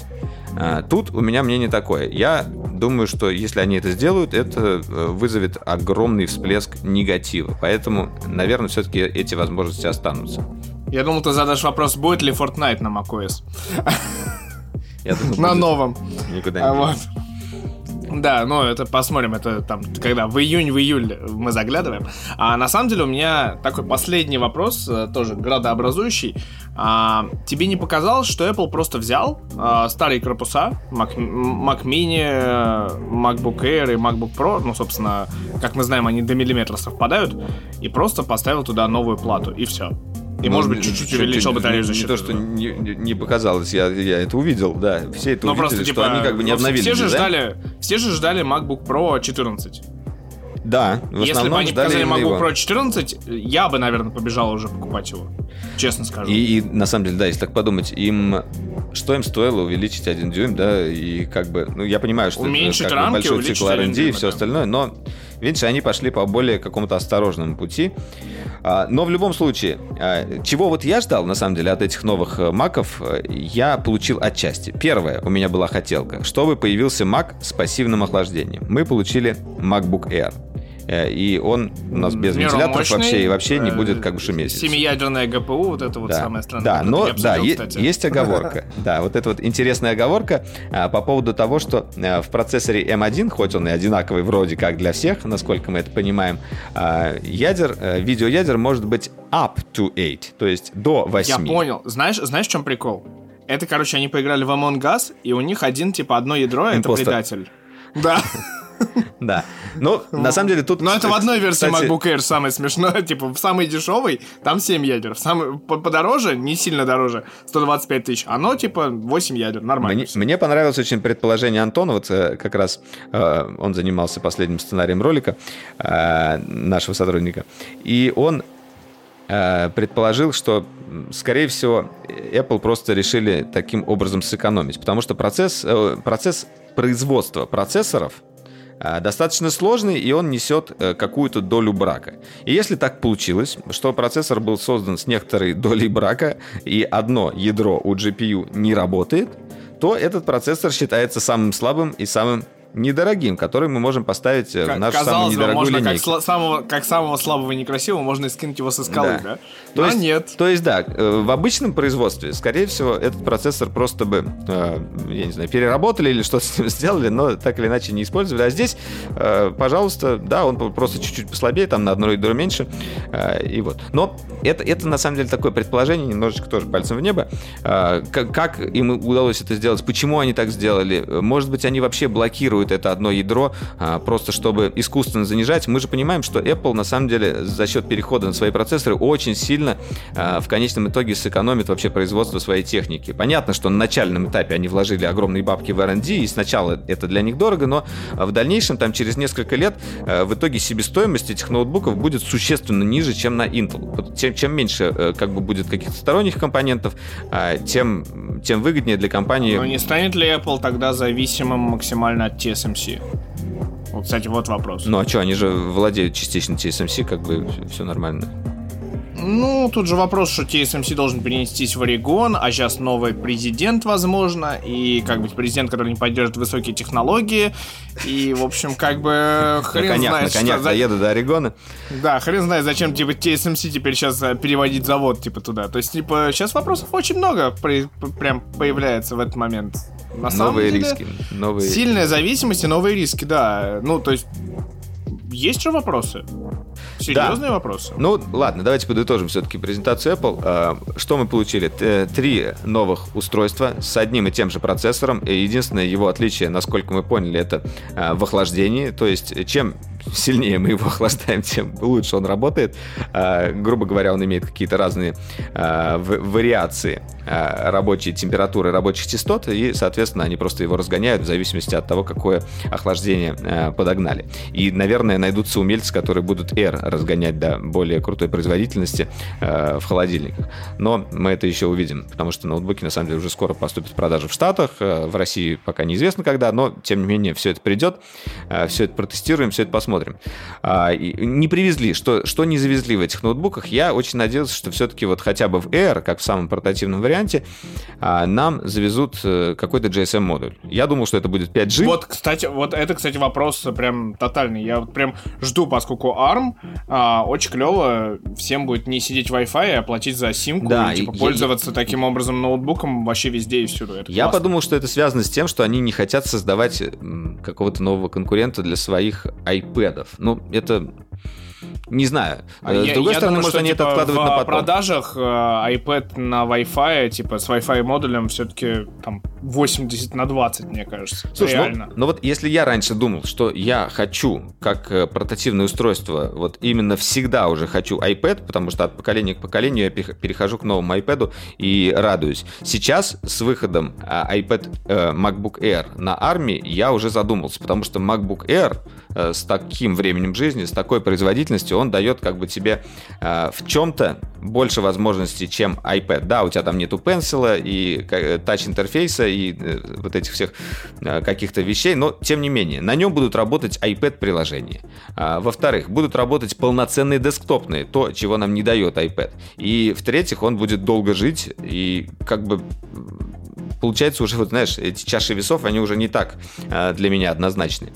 А, Тут у меня мнение такое. Я думаю, что если они это сделают, это э, вызовет огромный всплеск негатива. Поэтому, наверное, все-таки эти возможности останутся. Я думал, ты задашь вопрос, будет ли Fortnite на macOS. На новом. Никуда А не вот. Да, ну это посмотрим, это там, когда в июнь, в июль мы заглядываем. А на самом деле у меня такой последний вопрос, э, тоже градообразующий. А, тебе не показалось, что Apple просто взял а, старые корпуса, Mac, Mac Mini, MacBook Air и MacBook Pro, ну, собственно, как мы знаем, они до миллиметра совпадают, и просто поставил туда новую плату, и все. И, Ну, может быть, чуть-чуть чуть- увеличил батарею за Не то, что не, не- показалось, я, я это увидел, да. Все это Ну, увидели, просто, что типа, они как бы не обновили все же дизайн. ждали, все же ждали MacBook Pro 14. Да, в Если бы они показали MacBook его. Pro 14, я бы, наверное, побежал уже покупать его. Честно скажу. И, и на самом деле, да, если так подумать, им что им стоило увеличить один дюйм, да, и как бы, ну, я понимаю, что Уменьшить это как бы рамки, большой увеличить цикл R&D и все остальное, но, видишь, они пошли по более какому-то осторожному пути. А, но в любом случае, а, чего вот я ждал, на самом деле, от этих новых э, маков, э, я получил отчасти. Первое, у меня была хотелка, чтобы появился Mac с пассивным охлаждением. Мы получили MacBook Air. Э, И он у нас без вентиляторов мощный, вообще и вообще не э, будет как бы шуметь. Семиядерная ГПУ, вот это вот Да, самое странное. да но да, обсудил, е- кстати. есть оговорка. Да, вот это вот интересная оговорка а, по поводу того, что а, в процессоре M1, хоть он и одинаковый вроде как для всех, насколько мы это понимаем, а, ядер, а, видеоядер может быть up to 8, то есть до 8. Я понял. Знаешь, знаешь, в чем прикол? Это, короче, они поиграли в Among Us, и у них один, типа, одно ядро, это предатель. Да. Да. Но на самом деле тут... Но это в одной версии MacBook Air самое смешное. Типа, в самой дешевой там 7 ядер. В по- подороже, не сильно дороже, 125 тысяч. Оно, типа, 8 ядер. Нормально. Мне, понравилось очень предположение Антона, вот э, как раз э, он занимался последним сценарием ролика э, нашего сотрудника, и он предположил, что, скорее всего, Apple просто решили таким образом сэкономить, потому что процесс, процесс производства процессоров достаточно сложный, и он несет э, какую-то долю брака. И если так получилось, что процессор был создан с некоторой долей брака, и одно ядро у GPU не работает, то этот процессор считается самым слабым и самым недорогим, который мы можем поставить э, в Как- нашу самую Казалось бы, недорогую можно как, линейку. сла- самого, как самого слабого и некрасивого можно и скинуть его со скалы, да? То а есть, нет. То есть, да, э, в обычном производстве, скорее всего, этот процессор просто бы, э, я не знаю, переработали или что-то с ним сделали, но так или иначе не использовали. А здесь, пожалуйста, да, он просто чуть-чуть послабее, там на одно ядро меньше, и вот. Но это, это на самом деле такое предположение, немножечко тоже пальцем в небо. Как, как им удалось это сделать, почему они так сделали? Может быть, они вообще блокируют это одно ядро, а, просто чтобы искусственно занижать. Мы же понимаем, что Apple на самом деле за счет перехода на свои процессоры очень сильно а, в конечном итоге сэкономит вообще производство своей техники. Понятно, что на начальном этапе они вложили огромные бабки в R&D, и сначала это для них дорого, но а, в дальнейшем, там через несколько лет, в итоге себестоимость этих ноутбуков будет существенно ниже, чем на Intel. Чем, чем меньше э, как бы будет каких-то сторонних компонентов, тем, тем выгоднее для компании Но не станет ли Apple тогда зависимым максимально от TSMC? Вот, кстати, вот вопрос. Ну а что, они же владеют частично TSMC, как бы все нормально. Ну, тут же вопрос, что TSMC должен перенестись в Орегон, а сейчас новый президент, возможно, и как бы президент, который не поддерживает высокие технологии, и, в общем, как бы хрен на конях, знает, на что доеду до Орегона. Да, хрен знает, зачем, типа, TSMC теперь сейчас переводить завод, типа, туда. То есть, типа, сейчас вопросов очень много при- прям появляется в этот момент. На самом Новые деле, риски. Новые... Сильная зависимость и новые риски, да. Ну, то есть, есть же вопросы. Серьезные вопросы. Ну, ладно, давайте подытожим все-таки презентацию Apple. А, Что мы получили? Три новых устройства с одним и тем же процессором. И единственное его отличие, насколько мы поняли, это а, в охлаждении. То есть, чем сильнее мы его охлаждаем, тем лучше он работает. А, Грубо говоря, он имеет какие-то разные а, в- вариации а, рабочей температуры, рабочих частот, и, соответственно, они просто его разгоняют в зависимости от того, какое охлаждение а, подогнали. И, наверное, найдутся умельцы, которые будут R разгонять до более крутой производительности э, в холодильниках. Но мы это еще увидим, потому что ноутбуки, на самом деле, уже скоро поступят в продажу в Штатах, э, в России пока неизвестно когда, но, тем не менее, все это придет, э, все это протестируем, все это посмотрим. А, и не привезли, что, что не завезли в этих ноутбуках, я очень надеялся, что все-таки вот хотя бы в Air, как в самом портативном варианте, а, нам завезут э, какой-то GSM-модуль. Я думал, что это будет 5G. Вот, кстати, вот это, кстати, вопрос прям тотальный. Я вот прям жду, поскольку ARM а, очень клево всем будет не сидеть Wi-Fi, а платить за симку Да, и, типа, и- пользоваться таким образом ноутбуком вообще везде и всюду. Это Я классно. подумал, что это связано с тем, что они не хотят создавать какого-то нового конкурента для своих iPad'ов. Ну, это... Не знаю. А я- С другой я стороны, думаю, может, что, они это типа, откладывают в на потом. продажах э, iPad на Wi-Fi, типа, с Wi-Fi модулем все-таки там 80 на 20, мне кажется. Слушай, ну- Реально. ну, вот если я раньше думал, что я хочу, как э, портативное устройство, вот именно всегда уже хочу iPad, потому что от поколения к поколению я перех- перехожу к новому iPad и радуюсь. Сейчас с выходом а, iPad э, MacBook Air на армии я уже задумался, потому что MacBook Air с таким временем жизни, с такой производительностью, он дает как бы тебе э, в чем-то больше возможностей, чем iPad. Да, у тебя там нету пенсила и э, тач-интерфейса и э, вот этих всех э, каких-то вещей, но тем не менее, на нем будут работать iPad-приложения. А, Во-вторых, будут работать полноценные десктопные, то, чего нам не дает iPad. И в-третьих, он будет долго жить и как бы получается уже, вот знаешь, эти чаши весов, они уже не так э, для меня однозначны.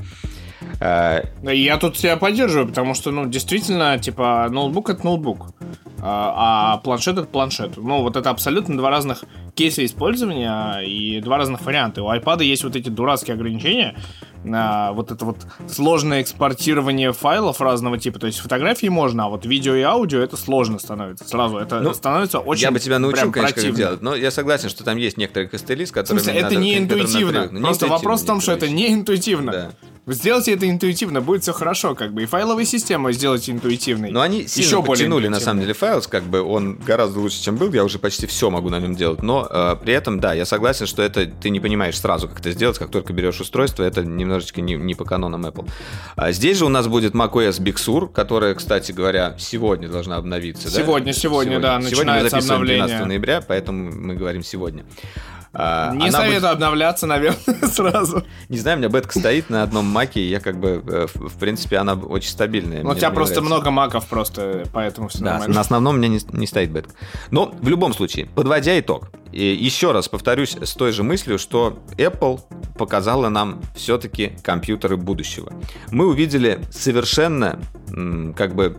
Э, Я тут тебя поддерживаю, потому что, ну, действительно, типа, ноутбук это ноутбук, а, а планшет это планшет. Ну, вот это абсолютно два разных кейса использования и два разных варианта. У iPad есть вот эти дурацкие ограничения, а, вот это вот сложное экспортирование файлов разного типа. То есть фотографии можно, а вот видео и аудио это сложно становится. Сразу это Ну, становится очень я бы тебя научил, конечно, как противно. делать, но я согласен, что там есть некоторые костыли, с В которыми смысле, это надо- не интуитивно. привыкнуть. Не Просто вопрос в том, что это интуитивно, не интуитивно. Да. Сделайте это интуитивно, будет все хорошо, как бы. И файловую систему сделайте интуитивной. Но они сильно Еще более подтянули, на самом деле, файл, как бы он гораздо лучше, чем был, я уже почти все могу на нем делать, но э, при этом, да, я согласен, что это ты не понимаешь сразу, как это сделать, как только берешь устройство, это немножечко не, не по канонам Apple. А здесь же у нас будет macOS Big Sur, которая, кстати говоря, сегодня должна обновиться, да? Сегодня, сегодня, да, Сегодня мы начинается обновление. 12 ноября, поэтому мы говорим сегодня. А, Не советую будет- обновляться, наверное, сразу. Не знаю, у меня бетка стоит на одном маке, и я как бы, э, в принципе, она очень стабильная. Ну, у тебя просто нравится. много маков просто, поэтому все Да, нормально. на основном у меня не, не стоит бетка. Но в любом случае, подводя итог, и еще раз повторюсь с той же мыслью, что Apple показала нам все-таки компьютеры будущего. Мы увидели совершенно как бы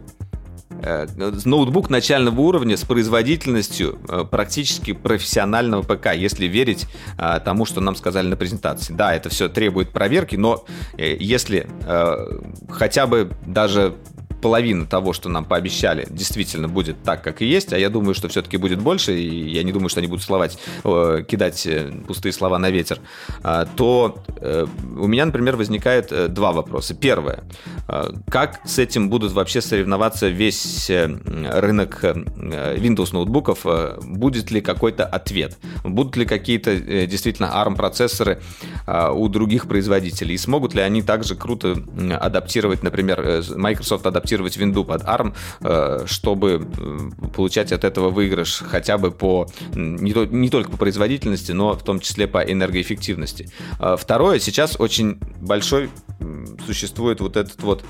ноутбук начального уровня с производительностью э, практически профессионального ПК, если верить э, тому, что нам сказали на презентации. Да, это все требует проверки, но э, если э, хотя бы даже половина того, что нам пообещали, действительно будет так, как и есть, а я думаю, что все-таки будет больше, и я не думаю, что они будут словать, э, кидать э, пустые слова на ветер, а, то э, у меня, например, возникает э, два вопроса. Первое. Э, Как с этим будут вообще соревноваться весь э, рынок э, Windows ноутбуков? Э, Будет ли какой-то ответ? Будут ли какие-то э, действительно ARM-процессоры а, у других производителей? И смогут ли они также круто адаптировать, например, э, Microsoft адаптировать Windows под ARM, э, чтобы э, получать от этого выигрыш хотя бы по не, то- не только по производительности, но в том числе по энергоэффективности. А Второе, сейчас очень большой существует вот этот вот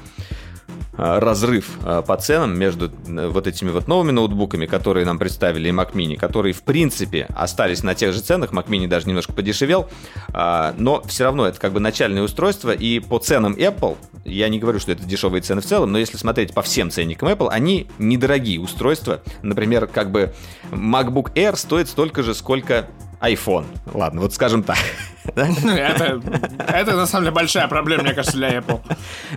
разрыв а, по ценам между э, вот этими вот новыми ноутбуками, которые нам представили, и Mac Mini, которые, в принципе, остались на тех же ценах, Mac Mini даже немножко подешевел, но все равно это как бы начальное устройство, и по ценам Apple, я не говорю, что это дешевые цены в целом, но если смотреть по всем ценникам Apple, они недорогие устройства. Например, как бы MacBook Air стоит столько же, сколько iPhone. Ладно, вот скажем так. Да? Это, это на самом деле большая проблема, мне кажется, для Apple.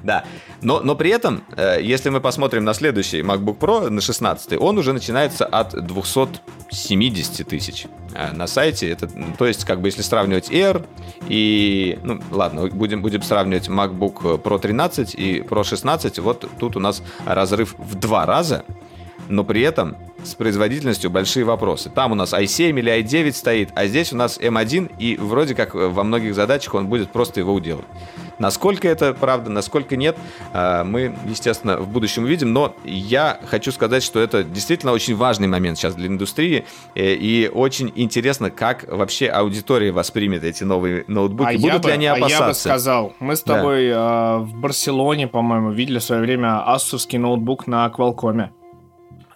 Да. Но, но при этом, э, если мы посмотрим на следующий MacBook Pro, на 16 он уже начинается от 270 тысяч э, на сайте. Это, то есть, как бы, если сравнивать Air и... Ну, ладно, будем, будем сравнивать MacBook Pro 13 и Pro 16, вот тут у нас разрыв в два раза, но при этом с производительностью большие вопросы. Там у нас i7 или i9 стоит, а здесь у нас M1, и вроде как э, во многих задачах он будет просто его уделать. Насколько это правда, насколько нет, э, мы, естественно, в будущем увидим, но я хочу сказать, что это действительно очень важный момент сейчас для индустрии, э, и очень интересно, как вообще аудитория воспримет эти новые ноутбуки, А будут бы, ли они а я бы опасаться. сказал, мы с Да. тобой э, в Барселоне, по-моему, видели в свое время асусский ноутбук на Qualcomm.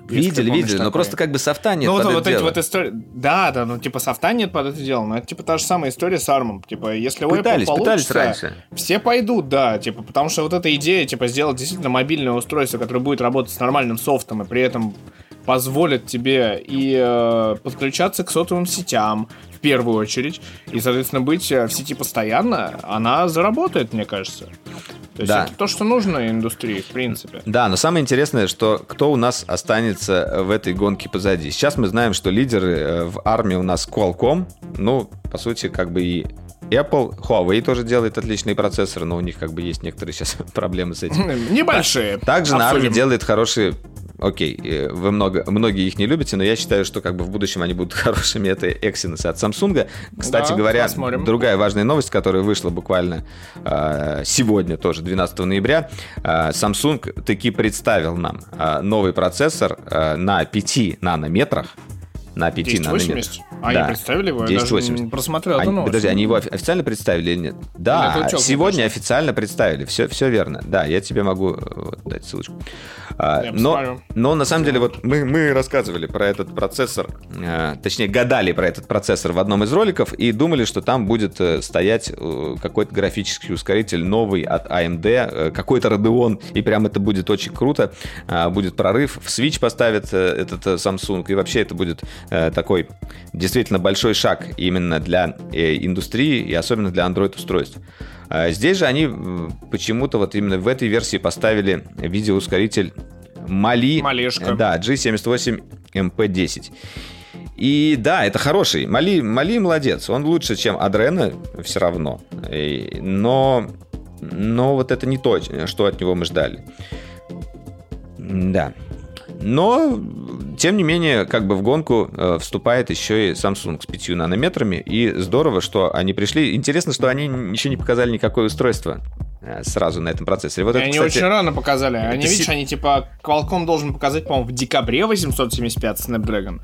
Видели, видели, но такой. просто как бы софта нет ну, вот, под это вот эти дело. вот истории. Да, да, ну типа софта нет под это дело, но это типа та же самая история с армом. Типа, если у Apple Пытались, пытались раньше. все пойдут, да, типа, потому что вот эта идея, типа, сделать действительно мобильное устройство, которое будет работать с нормальным софтом и при этом позволит тебе и э, подключаться к сотовым сетям первую очередь, и, соответственно, быть э, в сети постоянно, она заработает, мне кажется. То есть Да. это то, что нужно индустрии, в принципе. Да, но самое интересное, что кто у нас останется в этой гонке позади. Сейчас мы знаем, что лидеры э, в армии у нас Qualcomm, ну, по сути, как бы и Apple, Huawei тоже делает отличные процессоры, но у них как бы есть некоторые сейчас проблемы с этим. Небольшие. Также на армии Обсудим. делает хорошие Окей, э, вы много, многие их не любите, но я считаю, что как бы в будущем они будут хорошими. Это Exynos от Samsung. Кстати Да, говоря, посмотрим. другая важная новость, которая вышла буквально э, сегодня, тоже 12 ноября. Э, Samsung таки представил нам э, новый процессор э, на 5 нанометрах. На 5 нанометрах. 1080? Они Да. представили его? Я даже 1080. не просмотрел эту Они- новость. подожди, они его офи- официально представили или нет? Да, утёк, сегодня мне официально представили. Все, все верно. Да, я тебе могу э, вот, дать ссылочку. А, Я но, посмотрю. но на самом деле вот мы, мы рассказывали про этот процессор, э, точнее гадали про этот процессор в одном из роликов и думали, что там будет э, стоять какой-то графический ускоритель новый от AMD, э, какой-то Radeon, и прям это будет очень круто. А, будет прорыв, в Switch поставят этот Samsung, и вообще это будет такой действительно большой шаг именно для э, индустрии и особенно для Android-устройств. А Здесь же они почему-то вот именно в этой версии поставили видеоускоритель Мали. Малишка. Да, G78 MP10. И да, это хороший. Мали, Мали молодец. Он лучше, чем Адрена, все равно. Но, но вот это не то, что от него мы ждали. Да. Но, тем не менее, как бы в гонку э, вступает еще и Samsung с 5 нанометрами. И здорово, что они пришли. Интересно, что они еще не показали никакое устройство э, сразу на этом процессоре. Вот И это, они кстати, очень рано показали. Они, видишь, си- они типа Qualcomm должен показать, по-моему, в декабре 875 Snapdragon.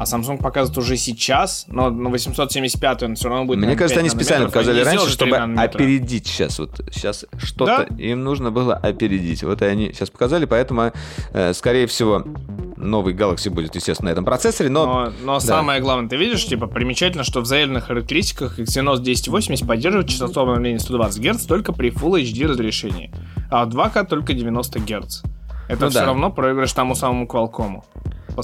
А Samsung показывает уже сейчас, но на 875 он все равно будет... Мне кажется, 5 они специально показали раньше, сделали 3 чтобы опередить сейчас. Вот сейчас что-то им нужно было опередить. Вот и они сейчас показали, поэтому, э, скорее всего, новый Galaxy будет, естественно, на этом процессоре, но... Но, но Да. самое главное, ты видишь, типа, примечательно, что в заявленных характеристиках Exynos 1080 поддерживает частоту обновления 120 Гц только при Full HD разрешении, а в 2К только 90 Гц. Это Ну все да. равно проигрыш тому самому Qualcomm.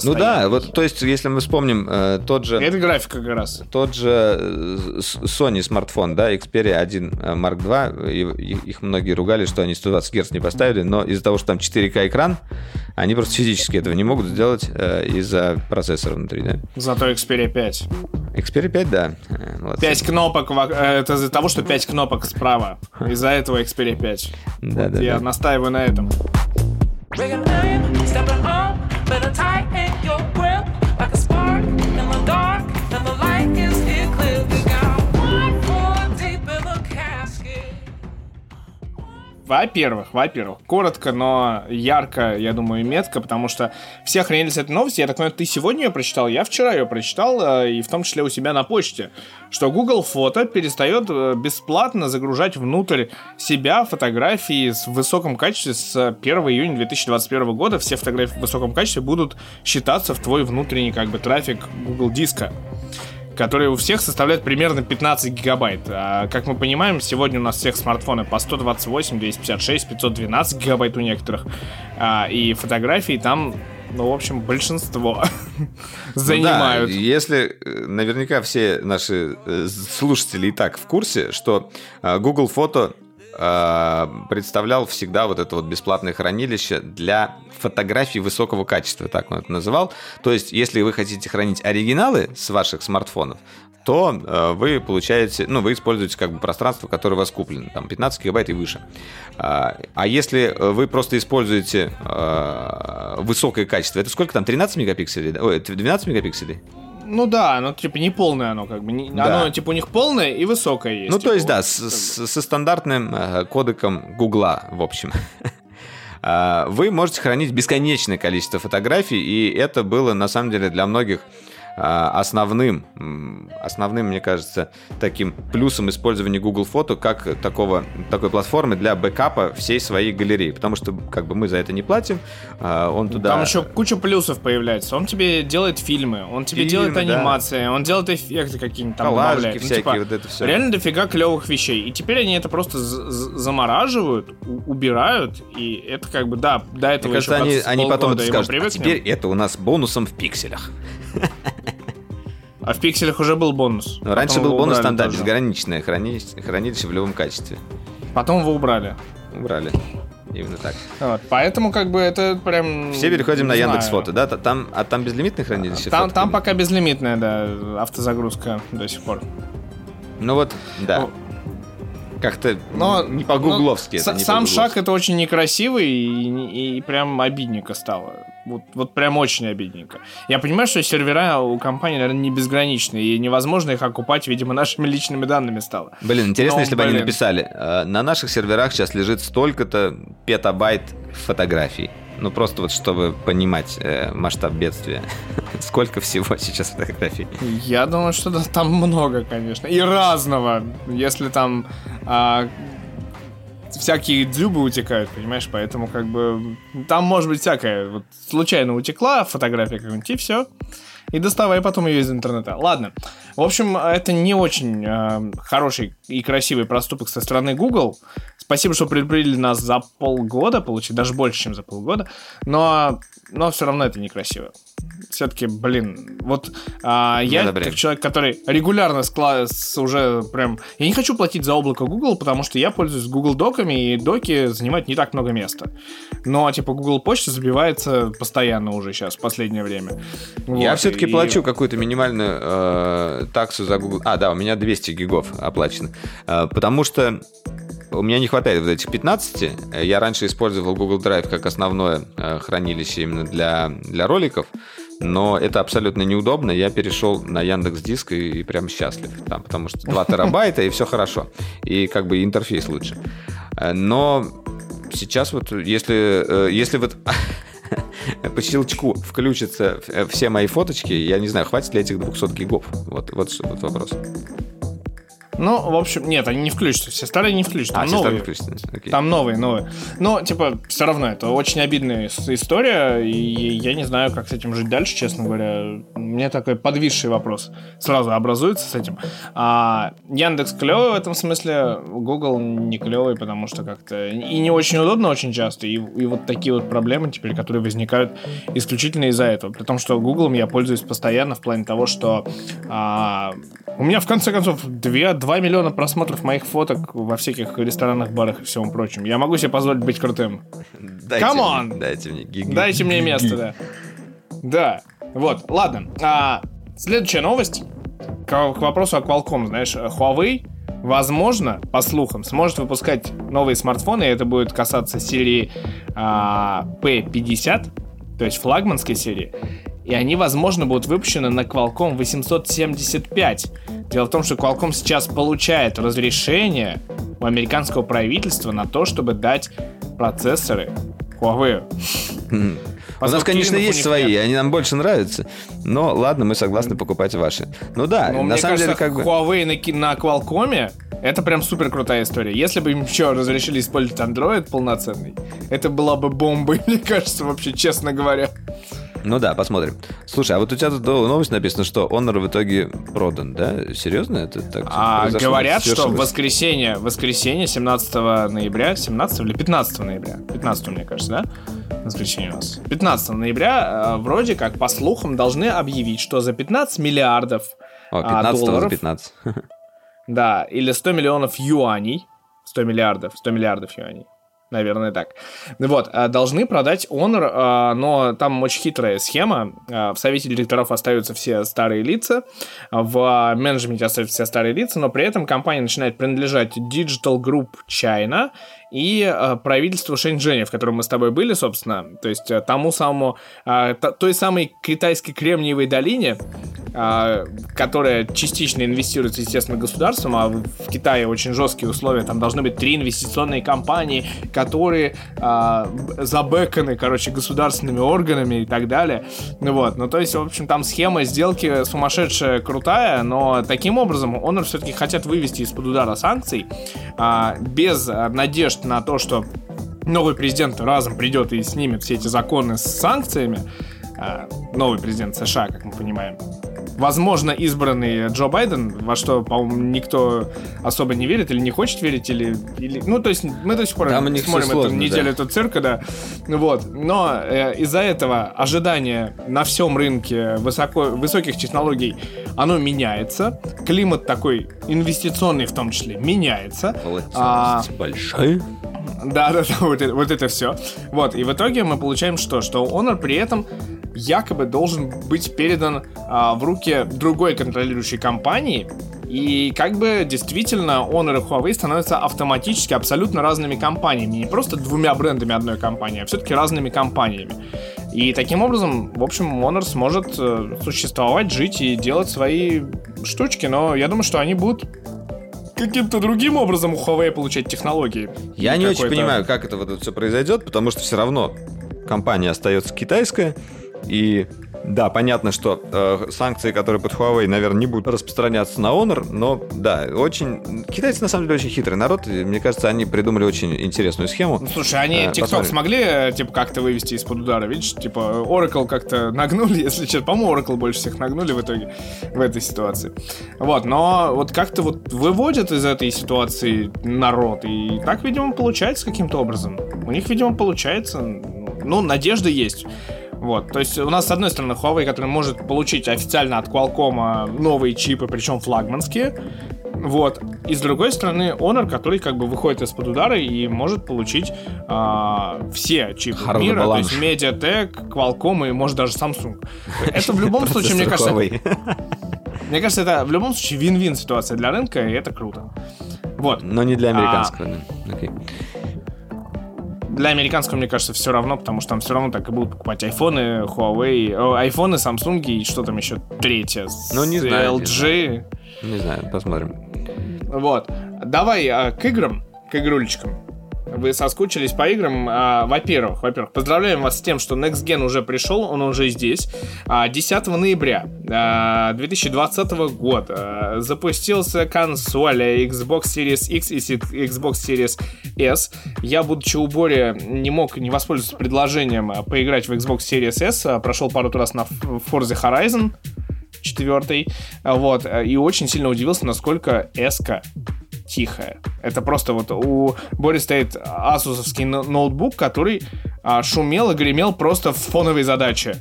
Ну да, вот, то есть, если мы вспомним э, тот же... Это графика как раз. Тот же э, Sony смартфон, да, Xperia 1 э, Mark II, и- и- их многие ругали, что они 120 Гц не поставили, но из-за того, что там 4К экран, они просто физически этого не могут сделать э, из-за процессора внутри, да. Зато Xperia 5. Xperia 5, да. э, молодцы. 5 кнопок, э, это из-за того, что 5 кнопок справа. Из-за этого Xperia 5. Да, да, Я да. настаиваю на этом. Bring an iron, step it on, better in your Во-первых, во-первых, коротко, но ярко, я думаю, метко, потому что все охренели с этой новости. Я так понимаю, ты сегодня ее прочитал, я вчера ее прочитал, э, и в том числе у себя на почте, что Google Фото перестает э, бесплатно загружать внутрь себя фотографии с- высоком качестве с 1 июня 2021 года. Все фотографии в высоком качестве будут считаться в твой внутренний как бы трафик Google диска который у всех составляет примерно 15 гигабайт. А, как мы понимаем, сегодня у нас всех смартфоны по 128, 256, 512 гигабайт у некоторых. А, и фотографии там, ну, в общем, большинство занимают. Да, если э, наверняка все наши э, слушатели и так в курсе, что э, Google Фото представлял всегда вот это вот бесплатное хранилище для фотографий высокого качества, так он это называл. То есть, если вы хотите хранить оригиналы с ваших смартфонов, то э, вы получаете, ну, вы используете как бы пространство, которое у вас куплено, там 15 гигабайт и выше. А, а если э, вы просто используете э, высокое качество, это сколько там, 13 мегапикселей? Ой, 12 мегапикселей? Ну да, оно типа не полное оно, как бы. не- Да. Оно типа у них полное и высокое есть. Ну, то типа, есть, да, вот, с- как бы. с- со стандартным э, кодеком Гугла, в общем. А, Вы можете хранить бесконечное количество фотографий, и это было, на самом деле, для многих основным, м, основным, мне кажется, таким плюсом использования Google Фото как такого, такой платформы для бэкапа всей своей галереи. Потому что как бы мы за это не платим, а, он туда... Там еще куча плюсов появляется. Он тебе делает фильмы, он тебе Фильмы, делает да. анимации, он делает эффекты какие-нибудь там добавляет. Ну, всякие, типа, вот это всё. Реально дофига клевых вещей. И теперь они это просто замораживают, убирают, и это как бы, да, до этого Мне еще кажется, они, процесс они потом это скажут, а теперь это у нас бонусом в пикселях. А в пикселях уже был бонус. Но раньше Потом был бонус там, да, тоже. безграничное хранилище, хранилище в любом качестве. Потом его убрали. Убрали. Именно так. Вот, Поэтому как бы это прям... Все переходим на Яндекс. Фото, да? Та- Там, а там безлимитное хранилище? Там, фоток там пока безлимитная, да, автозагрузка до сих пор. Ну вот, да. Ну, Как-то Но, не по-гугловски ну, это. не сам по-гугловски. шаг это очень некрасивый и, и прям обидненько стало. Вот, вот прям очень обидненько. Я понимаю, что сервера у компании, наверное, не безграничные, и невозможно их окупать, видимо, нашими личными данными стало. Блин, интересно, Но, если бы они написали, э, на наших серверах сейчас лежит столько-то петабайт фотографий. Ну, просто вот, чтобы понимать э, масштаб бедствия. Сколько всего сейчас фотографий. Я думаю, что да, там много, конечно. И разного. Если там а, всякие дзюбы утекают, понимаешь, поэтому как бы там может быть всякое. Вот случайно утекла фотография какая-нибудь, и все. И доставай потом ее из интернета. Ладно. В общем, это не очень э, хороший и красивый проступок со стороны Google. Спасибо, что предупредили нас за полгода, получить даже больше, чем за полгода. Но, но все равно это некрасиво. Все-таки, блин, вот а, я одобряем. как человек, который регулярно скла- с уже прям... Я не хочу платить за облако Google, потому что я пользуюсь Google доками, и доки занимают не так много места. Но, типа, Google почта забивается постоянно уже сейчас, в последнее время. Я Вот, все-таки и- плачу какую-то минимальную э, таксу за Google. А, да, у меня 200 гигов оплачено. Э, потому что у меня не хватает вот этих 15. Э, Я раньше использовал Google Drive как основное э, хранилище именно для, для роликов. Но это абсолютно неудобно. Я перешел на Яндекс Диск и, и прям счастлив. Там, потому что 2 терабайта и все хорошо. И как бы интерфейс лучше. Э, Но сейчас вот, если, э, если вот по щелчку включатся все мои фоточки, я не знаю, хватит ли этих 200 гигов. Вот, вот, вот вопрос. Ну, в общем, нет, они не включатся. Все старые не включатся. А, Там все новые. старые включатся. Окей. Там новые, новые. Но, типа, все равно, это очень обидная история, и я не знаю, как с этим жить дальше, честно говоря. У меня такой подвисший вопрос сразу образуется с этим. А Яндекс клевый в этом смысле, Google не клевый, потому что как-то и не очень удобно очень часто, и, и вот такие вот проблемы теперь, которые возникают исключительно из-за этого. При том, что Google я пользуюсь постоянно в плане того, что а, у меня, в конце концов, 2, 2 миллиона просмотров моих фоток во всяких ресторанах, барах и всем прочем. Я могу себе позволить быть крутым. Дайте Come мне-! Дайте мне гиги. Дайте мне место, да. Да. Вот, ладно. А, следующая новость. К, к вопросу о Qualcomm, знаешь, Huawei, возможно, по слухам, сможет выпускать новые смартфоны, и это будет касаться серии а, P50, то есть флагманской серии. И они, возможно, будут выпущены на Qualcomm 875. Дело в том, что Qualcomm сейчас получает разрешение у американского правительства на то, чтобы дать процессоры Huawei. У нас, конечно, есть свои, они нам больше нравятся. Но ладно, мы согласны покупать ваши. Ну да, Но на мне самом кажется, деле, как бы. Huawei на, на Qualcomm это прям супер крутая история. Если бы им еще разрешили использовать Android полноценный, это была бы бомбой, мне кажется, вообще, честно говоря. Ну да, посмотрим. Слушай, а вот у тебя тут новость написано, что Honor в итоге продан, да? Серьезно это так А говорят, что в воскресенье, воскресенье 17 ноября, 17 или 15 ноября? 15, мне кажется, да? Воскресенье у нас. 15 ноября, э, вроде как, по слухам, должны объявить, что за 15 миллиардов О, а, 15 за долларов. 15. Да, или 100 миллионов юаней. 100 миллиардов, 100 миллиардов юаней. Наверное, так. Вот, а, должны продать Honor, а, но там очень хитрая схема. А, В совете директоров остаются все старые лица, а, в менеджменте остаются все старые лица, но при этом компания начинает принадлежать Digital Group China и а, правительству Шэньчжэня, в котором мы с тобой были, собственно, то есть а, тому самому, т- той самой китайской Кремниевой долине, а, которая частично инвестируется, естественно, государством, а в Китае очень жесткие условия, там должны быть три инвестиционные компании, которые б- забэканы, короче, государственными органами и так далее. Ну вот, ну то есть, в общем, там схема сделки сумасшедшая, крутая, но таким образом Honor все-таки хотят вывести из-под удара санкций, а, без а, надежд на то, что новый президент разом придет и снимет все эти законы с санкциями, а, новый президент США, как мы понимаем, возможно, избранный Джо Байден, во что, по-моему, никто особо не верит или не хочет верить, или... или- ну, то есть мы до сих пор Там смотрим всё эту сложно, неделю да. этого цирка, да. Вот. Но э, из-за этого ожидание на всем рынке высоко, высоких технологий, оно меняется. Климат такой инвестиционный в том числе меняется. А, большая. да, да, да, вот это, вот это все. Вот, и в итоге мы получаем что? Что Honor при этом якобы должен быть передан а, в руки другой контролирующей компании. И как бы действительно Honor и Huawei становятся автоматически абсолютно разными компаниями. Не просто двумя брендами одной компании, а все-таки разными компаниями. И таким образом, в общем, Honor сможет э, существовать, жить и делать свои штучки. Но я думаю, что они будут каким-то другим образом у Huawei получать технологии. Я не очень понимаю, как это вот все произойдет, потому что все равно компания остается китайская. И да, понятно, что э, санкции, которые под Huawei, наверное, не будут распространяться на Honor, но да, очень... Китайцы на самом деле очень хитрый народ, и мне кажется, они придумали очень интересную схему. Ну, слушай, они Э, TikTok посмотрим. смогли, э, типа, как-то вывести из-под удара, видишь? Типа, Oracle как-то нагнули, если честно. По-моему, Oracle больше всех нагнули в итоге в этой ситуации. Вот, но вот как-то вот выводят из этой ситуации народ, и так, видимо, получается каким-то образом. У них, видимо, получается, ну, надежда есть. Вот, то есть у нас, с одной стороны, Huawei, который может получить официально от Qualcomm новые чипы, причем флагманские, вот. И с другой стороны, Honor, который как бы выходит из-под удара и может получить а, все чипы Хороший мира, баланс. то есть Mediatek, Qualcomm и может даже Samsung. Это в любом случае, мне кажется, мне кажется, это в любом случае вин-вин ситуация для рынка, и это круто. Вот. Но не для А, американского, да. Окей. Для американского, мне кажется, все равно, потому что там все равно так и будут покупать айфоны, Huawei, о, айфоны, Samsung и что там еще третье. Ну, не знаю, не LG. Не знаю, посмотрим. Вот. Давай а, к играм, к игрулечкам. Вы соскучились по играм, а, во-первых, во-первых, поздравляем вас с тем, что Next Gen уже пришел, он уже здесь. А, 10 ноября а, 2020 года а, запустился консоль Xbox Series X и Xbox Series S. Я, будучи у Бори, не мог не воспользоваться предложением поиграть в Xbox Series S. Прошел пару раз на Forza Horizon четвертый, а, вот, и очень сильно удивился, насколько эска тихая. Это просто вот у Бори стоит асусовский но- ноутбук, который а, шумел и гремел просто в фоновой задаче.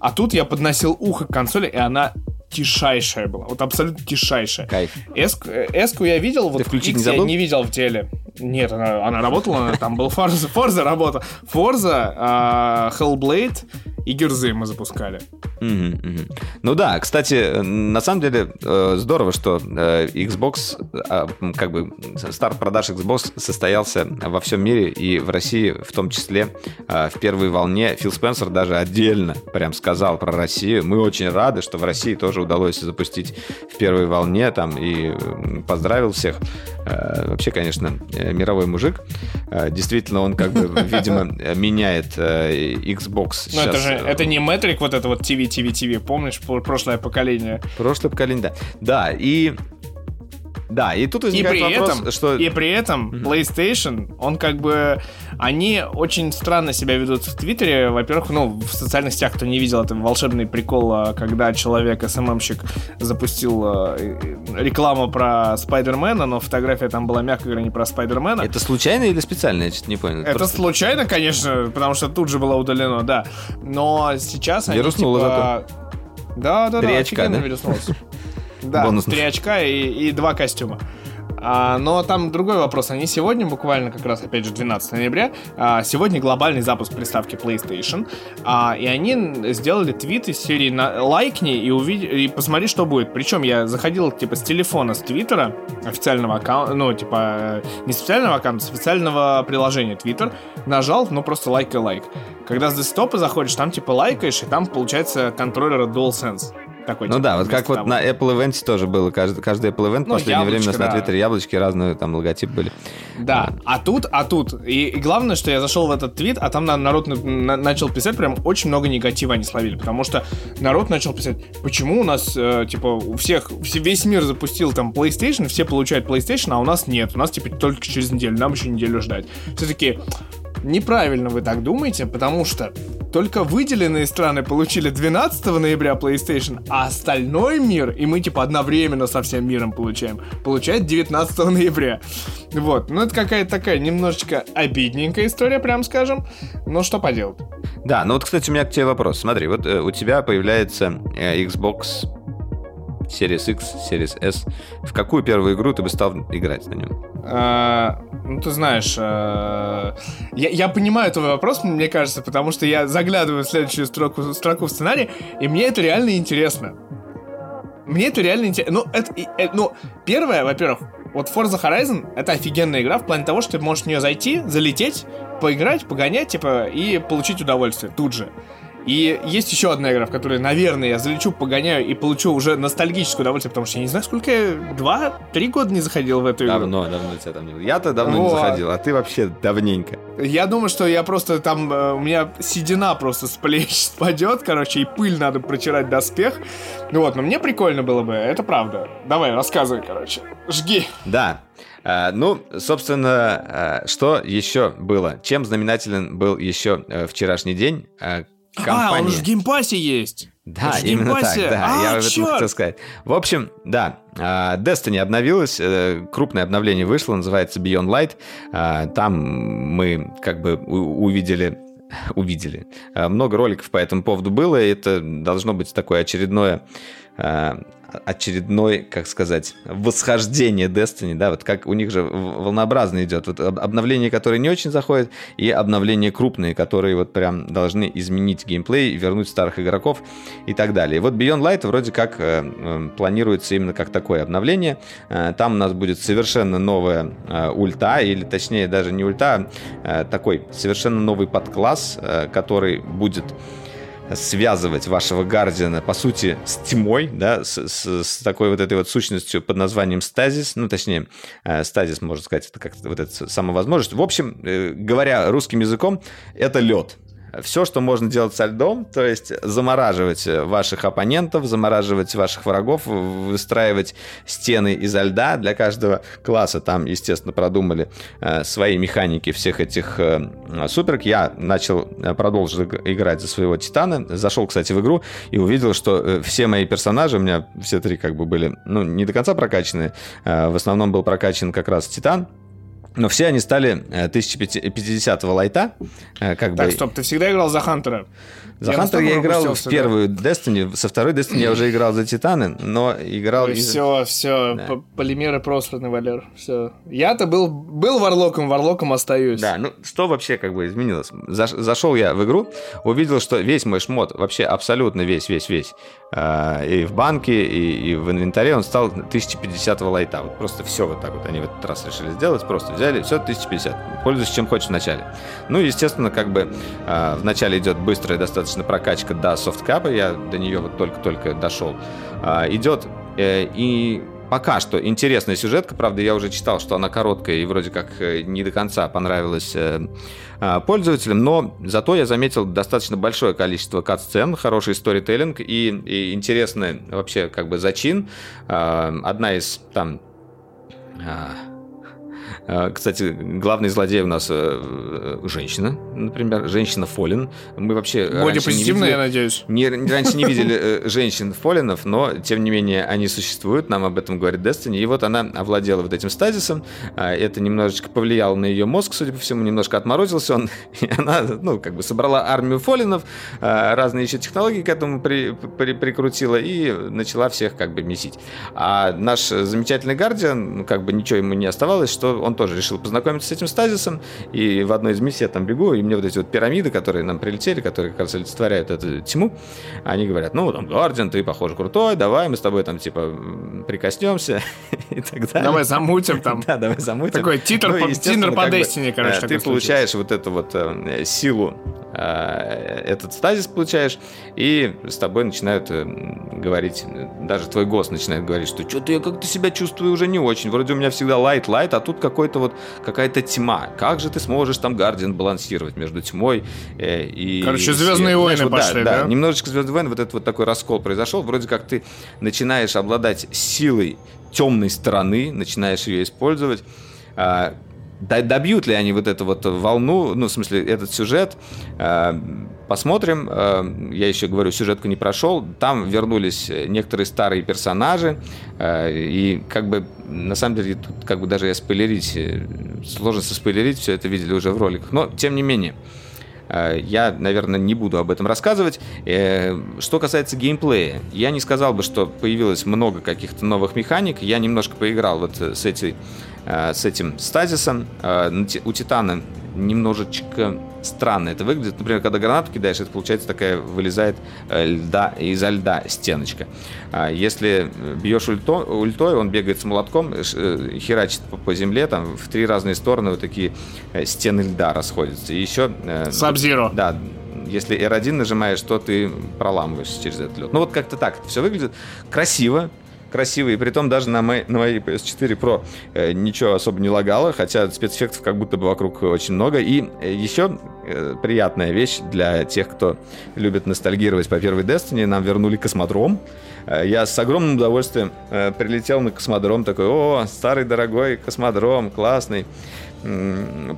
А тут я подносил ухо к консоли, и она тишайшая была. Вот абсолютно тишайшая. Кайф. Эск- э, Эску я видел, вот включить не X я забыл? не видел в теле. Нет, она, она работала, там был Forza, Forza работа. Forza, Hellblade и Герзы мы запускали. Мгм, мгм. Ну да, кстати, на самом деле э, здорово, что э, Xbox, э, как бы старт продаж Xbox состоялся во всем мире и в России в том числе э, в первой волне. Фил Спенсер даже отдельно прям сказал про Россию. Мы очень рады, что в России тоже удалось запустить в первой волне там и поздравил всех. Э, Вообще, конечно, э, мировой мужик. Э, Действительно, он как бы, видимо, э, меняет э, Xbox. Ну, это же, э, это не метрик вот это вот TV, TV, TV, помнишь, про- прошлое поколение. Прошлое поколение, да. Да, и... Да, и тут И возникает при вопрос, этом, что... и при этом PlayStation, он как бы, они очень странно себя ведут в Твиттере. Во-первых, ну, в социальных сетях, кто не видел, это волшебный прикол, а, когда человек, СММщик, запустил а, рекламу про Спайдермена, но фотография там была, мягко говоря, не про Спайдермена. Это случайно или специально? Я что-то не понял. Это Просто- случайно, конечно, потому что тут же было удалено, да. Но сейчас они Вируснуло типа... Да, да, Три да, очка, офигенно да? Да, Бонусных. три очка и, и два костюма. А, но там другой вопрос. Они сегодня, буквально как раз, опять же, 12 ноября, а, сегодня глобальный запуск приставки PlayStation, а, и они сделали твит из серии на, «Лайкни и, увид... и посмотри, что будет». Причем я заходил, типа, с телефона, с Твиттера, официального аккаунта, ну, типа, э, не с официального аккаунта, с официального приложения Twitter, нажал, ну, просто лайк и лайк. Когда с десктопа заходишь, там, типа, лайкаешь, и там, получается, контроллер DualSense. Такой, Ну типа, да, вот как вместо вот того. на Apple Event тоже было. Каждый, каждый Apple Event в Ну, последнее время у нас яблочко, на да. Твиттере яблочки разные там логотип были. Да, а тут, а тут. И, и главное, что я зашел в этот твит, а там на- народ на- на- начал писать, прям очень много негатива они словили, потому что народ начал писать, почему у нас, э, типа, у всех, все- весь мир запустил там PlayStation, все получают PlayStation, а у нас нет, у нас, типа, только через неделю, нам еще неделю ждать. Все-таки неправильно вы так думаете, потому что только выделенные страны получили 12 ноября PlayStation, а остальной мир, и мы типа одновременно со всем миром получаем, получает 19 ноября. Вот, ну это какая-то такая немножечко обидненькая история, прям скажем. Но что поделать. Да, ну вот, кстати, у меня к тебе вопрос. Смотри, вот э, у тебя появляется э, Xbox Series X, Series S. В какую первую игру ты бы стал играть на нем? А, ну, ты знаешь, а, я, я понимаю твой вопрос, мне кажется, потому что я заглядываю в следующую строку, строку в сценарии, и мне это реально интересно. Мне это реально интересно. Ну, это, и- э, ну, первое, во-первых, вот Forza Horizon — это офигенная игра в плане того, что ты можешь в нее зайти, залететь, поиграть, погонять, типа, и получить удовольствие тут же. И есть еще одна игра, в которой, наверное, я залечу, погоняю и получу уже ностальгическое удовольствие, потому что я не знаю, сколько я... Два-три года не заходил в эту игру. Давно, давно тебя там не было. Я-то давно не Вот. заходил, а ты вообще давненько. Я думаю, что я просто там... э, у меня седина просто с плеч спадет, короче, и пыль надо протирать доспех. Ну вот, но мне прикольно было бы, это правда. Давай, рассказывай, короче. Жги. Да. А, ну, собственно, а, что еще было? Чем знаменателен был еще э, вчерашний день? А, А, он компания- же в Game Pass е есть. Да, в именно так, Game Pass е. да, А, я об этом хотел сказать. В общем, да, а, Destiny обновилась, э, крупное обновление вышло, называется Beyond Light. А, Там мы как бы увидели увидели. А, Много роликов по этому поводу было, и это должно быть такое очередное а, очередной, как сказать, восхождение Destiny, да, вот как у них же волнообразно идет, вот об- обновления, которые не очень заходят, и обновления крупные, которые вот прям должны изменить геймплей, вернуть старых игроков и так далее. И вот Beyond Light вроде как э, планируется именно как такое обновление. Э, Там у нас будет совершенно новая э, ульта, или точнее даже не ульта, а такой совершенно новый подкласс, э, который будет связывать вашего Гардиана, по сути, с тьмой, да, с, с- с такой вот этой вот сущностью под названием стазис, ну, точнее, э, стазис, можно сказать, это как-то вот эта самовозможность. В общем, э, говоря русским языком, это лед. Все, что можно делать со льдом, то есть замораживать ваших оппонентов, замораживать ваших врагов, выстраивать стены изо льда. Для каждого класса там, естественно, продумали э, свои механики всех этих э, суперок. Я начал, э, продолжил иг- играть за своего Титана. Зашел, кстати, в игру и увидел, что э, все мои персонажи, у меня все три как бы были, ну, не до конца прокачаны. Э, В основном был прокачан как раз Титан. Но все они стали э, 1050 лайта, э, как Так, бы... стоп, ты всегда играл за Хантера? За Я Хантер я играл в пропустился, да. первую Destiny, со второй Destiny я уже играл за Титаны, но играл... из- Все, все, Да. полимеры просраны, Валер. Все. Я-то был, был варлоком, варлоком остаюсь. Да, ну что вообще как бы изменилось? Заш- зашел я в игру, увидел, что весь мой шмот, вообще абсолютно весь, весь, весь, э, и в банке, и, и в инвентаре он стал 1050 лайта. Вот просто все вот так вот они в этот раз решили сделать, просто взяли, все 1050. Пользуйся чем хочешь вначале. Ну, естественно, как бы э, вначале идет быстрая достаточно прокачка до софткапа, я до нее вот только-только дошел. А, идет э, и Пока что интересная сюжетка, правда, я уже читал, что она короткая и вроде как э, не до конца понравилась э, а, пользователям, но зато я заметил достаточно большое количество кат-сцен, хороший сторителлинг и, и интересный вообще как бы зачин. А, Одна из там... а, Кстати, главный злодей у нас э, э, женщина, например, женщина Фолин. Мы вообще Бодипозитивно, видели- я надеюсь. не, раньше не видели э, женщин фолинов, но тем не менее они существуют, нам об этом говорит Destiny. И вот она овладела вот этим стазисом. Это немножечко повлияло на ее мозг, судя по всему, немножко отморозился он. И она, ну, как бы собрала армию фолинов, разные еще технологии к этому при- при- прикрутила и начала всех как бы месить. А наш замечательный Гардиан, ну, как бы ничего ему не оставалось, что он тоже решил познакомиться с этим стазисом. И в одной из миссий я там бегу, и мне вот эти вот пирамиды, которые нам прилетели, которые как раз олицетворяют эту тьму, они говорят, ну, там, Гардиан, ты, похоже, крутой, давай мы с тобой там, типа, прикоснемся и так далее. Давай замутим там. Да, давай замутим. Такой титр по- тинер по как бы, Destiny, короче, Ты получаешь вот эту вот э, силу, э, этот стазис получаешь, и с тобой начинают э, говорить, даже твой голос начинает говорить, что что-то я как-то себя чувствую уже не очень. Вроде у меня всегда лайт, лайт, а тут какой-то вот какая-то тьма. Как же ты сможешь там Гардиан балансировать между тьмой э, и... Короче, и «Звездные светом?» войны Знаешь, вот пошли, да? Немножечко Звездные войны, вот этот вот такой раскол произошел. Вроде как ты начинаешь обладать силой темной стороны, начинаешь ее использовать. А, Добьют ли они вот эту вот волну, ну, в смысле, этот сюжет, а, посмотрим. А, Я еще говорю, сюжетку не прошел. Там вернулись некоторые старые персонажи, а, и как бы, на самом деле, тут как бы даже я спойлерить, э, сложно спойлерить, все это видели уже в роликах, но, тем не менее, Э, Я, наверное, не буду об этом рассказывать. Э, Что касается геймплея, я не сказал бы, что появилось много каких-то новых механик. Я немножко поиграл вот э, с, этой, э, с этим стазисом. Э, У Титана немножечко странно это выглядит. Например, когда гранату кидаешь, это получается такая вылезает э, льда, изо льда стеночка. А Если бьешь ульто- ультой, он бегает с молотком, э, э, херачит по, земле, там в три разные стороны вот такие э, стены льда расходятся. И еще... э, Сабзиро. да, если R1 нажимаешь, то ты проламываешься через этот лед. Ну вот как-то так это все выглядит. Красиво, красиво, и при том даже на, моей, на моей PS4 Pro э, ничего особо не лагало, хотя спецэффектов как будто бы вокруг очень много. И э, еще э, приятная вещь для тех, кто любит ностальгировать по первой Destiny, нам вернули космодром. Э, Я с огромным удовольствием э, прилетел на космодром, такой, о, старый дорогой космодром, классный.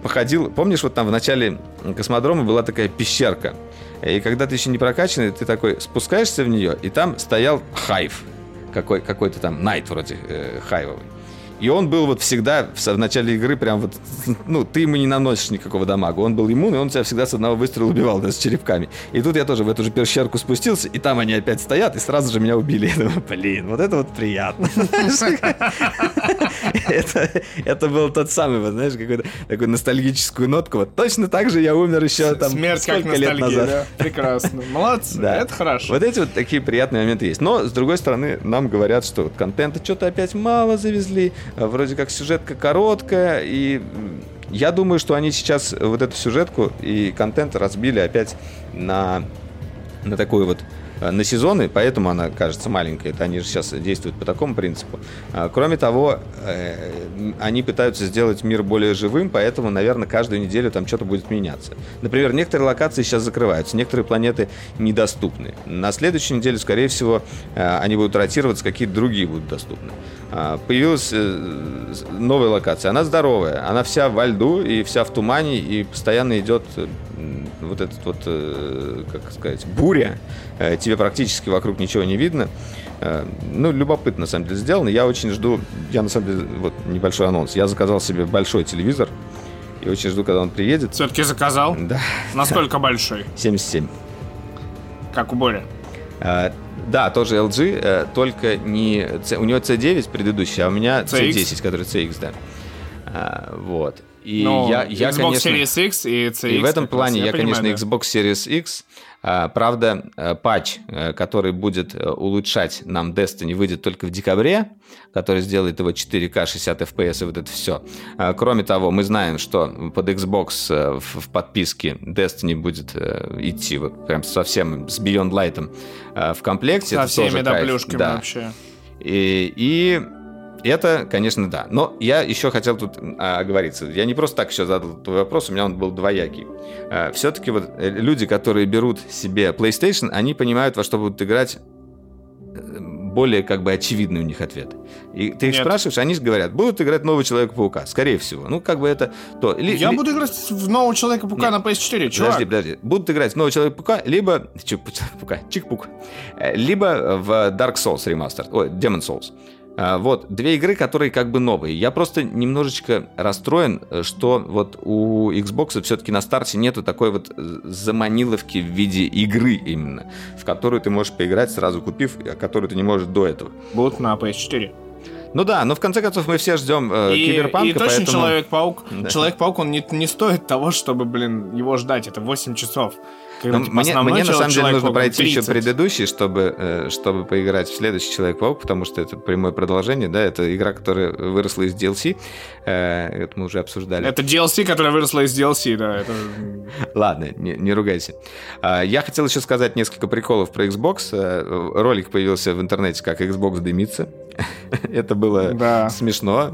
Походил, помнишь, вот там в начале космодрома была такая пещерка, и когда ты еще не прокачанный, ты такой спускаешься в нее, и там стоял хайв, какой, какой-то там найт вроде э, хайвовый. И он был вот всегда в, начале игры прям вот, ну, ты ему не наносишь никакого дамага. Он был иммун, и он тебя всегда с одного выстрела убивал, да, с черепками. И тут я тоже в эту же пещерку спустился, и там они опять стоят, и сразу же меня убили. Я думаю, блин, вот это вот приятно. Это, был тот самый, вот, знаешь, какой-то такой ностальгическую нотку. Вот точно так же я умер еще там сколько лет назад. Прекрасно. Молодцы, это хорошо. Вот эти вот такие приятные моменты есть. Но, с другой стороны, нам говорят, что контента что-то опять мало завезли. А Вроде как сюжетка короткая. И я думаю, что они сейчас вот эту сюжетку и контент разбили опять на на такую вот э, на сезоны, поэтому она кажется маленькой. Это они же сейчас действуют по такому принципу. А, Кроме того, э, они пытаются сделать мир более живым, поэтому, наверное, каждую неделю там что-то будет меняться. Например, некоторые локации сейчас закрываются, некоторые планеты недоступны. На следующей неделе, скорее всего, э, они будут ротироваться, какие-то другие будут доступны. А, Появилась э, новая локация. Она здоровая, она вся во льду и вся в тумане, и постоянно идет э, вот этот вот, э, как сказать, буря. Тебе практически вокруг ничего не видно. Ну, любопытно, на самом деле, сделано. Я очень жду, я на самом деле, вот небольшой анонс. Я заказал себе большой телевизор и очень жду, когда он приедет. Все-таки заказал? Да, Насколько большой? 77. Как у Бори? Да, тоже LG, э, только не... У него C9 предыдущий, а у меня CX? C10, который CX, да. А, Вот. И Ну, я, я, Xbox конечно... Series X и CX. И в этом плане я, понимаю, конечно, да. Xbox Series X. А, Правда, э, патч, э, который будет э, улучшать нам Destiny, выйдет только в декабре, который сделает его 4К, 60 FPS и вот это все. Кроме того, мы знаем, что под Xbox в подписке Destiny будет идти вот прям совсем с Beyond Light в комплекте. Со Это всеми доплюшками Да. вообще. И, и это, конечно, да. Но я еще хотел тут а, оговориться. Я не просто так еще задал твой вопрос, у меня он был двоякий. все-таки вот э, люди, которые берут себе PlayStation, они понимают, во что будут играть э, более как бы очевидный у них ответ. И ты их Нет. спрашиваешь, они же говорят, будут играть нового Человека-паука, скорее всего. Ну, как бы это то. Или- Я ли- буду играть в нового Человека-паука на PS4, чувак. Подожди, подожди. Будут играть в нового Человека-паука, либо... Человека-паука? Чик-пук. Э, Либо в Dark Souls ремастер. Ой, Demon Souls. А, Вот, две игры, которые как бы новые. Я просто немножечко расстроен, э, что вот у Xbox все-таки на старте нету такой вот э, заманиловки в виде игры именно, в которую ты можешь поиграть сразу купив, а которую ты не можешь до этого. Будут на PS4. Ну да, но в конце концов мы все ждем э, и, Киберпанка, и точно поэтому... Человек-паук. Да. Человек-паук, он не, не стоит того, чтобы, блин, его ждать. Это 8 часов. Когда, Ну, типа, мне, мне на самом деле нужно пройти еще 30. предыдущий, чтобы, э, чтобы поиграть в следующий Человек-паук, потому что это прямое продолжение, да, это игра, которая выросла из DLC, э, это мы уже обсуждали. Это DLC, которая выросла из DLC, да. Это... Ладно, не, не ругайся. А, Я хотел еще сказать несколько приколов про Xbox. Э, Ролик появился в интернете, как Xbox дымится. Это было Да. смешно,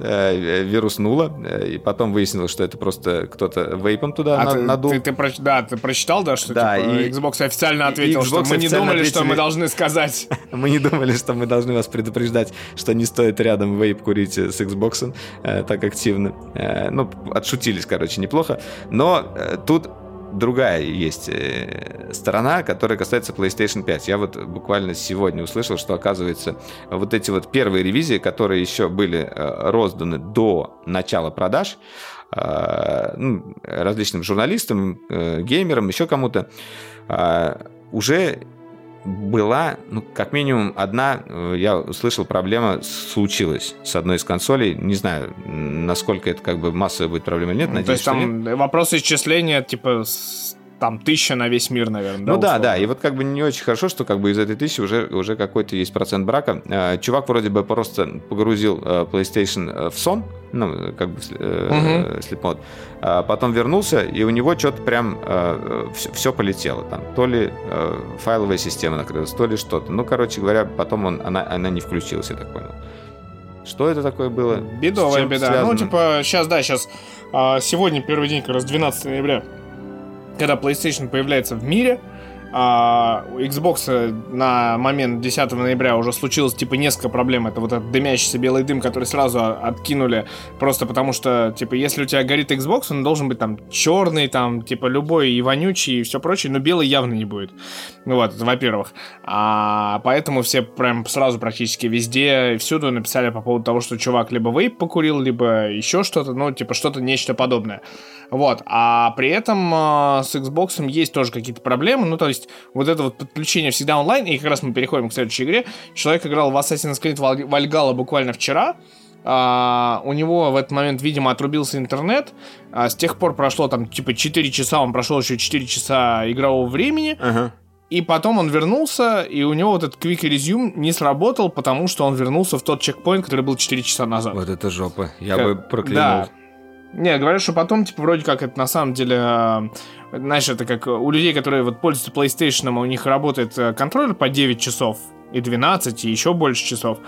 вируснуло, и потом выяснилось, что это просто кто-то вейпом туда А на- ты, надул. ты- ты проч- да, ты прочитал, да, что Да, типа, и- Xbox официально ответил, что Xbox мы не думали, что мы ответили- должны сказать. Мы не думали, что мы должны вас предупреждать, что не стоит рядом вейп курить с Xbox э, так активно. Э, ну, отшутились, короче, неплохо. Но э, тут другая есть э, сторона, которая касается PlayStation 5. Я вот буквально сегодня услышал, что, оказывается, вот эти вот первые ревизии, которые еще были э, розданы до начала продаж, ну, различным журналистам, э, геймерам, еще кому-то, э, уже была, ну, как минимум, одна, э, я услышал, проблема случилась с одной из консолей. Не знаю, насколько это как бы массовая будет проблема или нет. Ну, То Надеюсь, есть что нет. там вопрос исчисления, типа, с- там тысяча на весь мир, наверное. Ну да, условно? да, и вот как бы не очень хорошо, что как бы из этой тысячи уже, уже какой-то есть процент брака. Э, Чувак вроде бы просто погрузил э, PlayStation э, в сон, ну, как бы э, а потом вернулся, и у него что-то прям все, полетело там. То ли э, файловая система накрылась, то ли что-то. Ну, короче говоря, потом он, она, она не включилась, я так понял. Что это такое было? Бедовая беда. связано? Ну, типа, сейчас, да, сейчас... сегодня первый день, как раз 12 ноября, когда PlayStation появляется в мире, а, у Xbox на момент 10 ноября уже случилось типа несколько проблем. Это вот этот дымящийся белый дым, который сразу откинули, просто потому что, типа, если у тебя горит Xbox, он должен быть там черный, там, типа, любой и вонючий, и все прочее, но белый явно не будет. Ну вот, это во-первых. А, поэтому все прям сразу практически везде всюду написали по поводу того, что чувак либо вейп покурил, либо еще что-то, ну, типа, что-то нечто подобное. Вот. А при этом а, с Xbox есть тоже какие-то проблемы. Ну, то есть, вот это вот подключение всегда онлайн, и как раз мы переходим к следующей игре. Человек играл в Assassin's Creed Val- Valhalla буквально вчера. А, у него в этот момент, видимо, отрубился интернет. А, с тех пор прошло там, типа, 4 часа, он прошел еще 4 часа игрового времени. Ага. И потом он вернулся, и у него вот этот Quick Resume не сработал, потому что он вернулся в тот чекпоинт, который был 4 часа назад. Вот это жопа. Я Как- бы проклянул. Да. Не, говорят, что потом, типа, вроде как это на самом деле, э, знаешь, это как у людей, которые вот пользуются PlayStation, у них работает э, контроллер по 9 часов и 12, и еще больше часов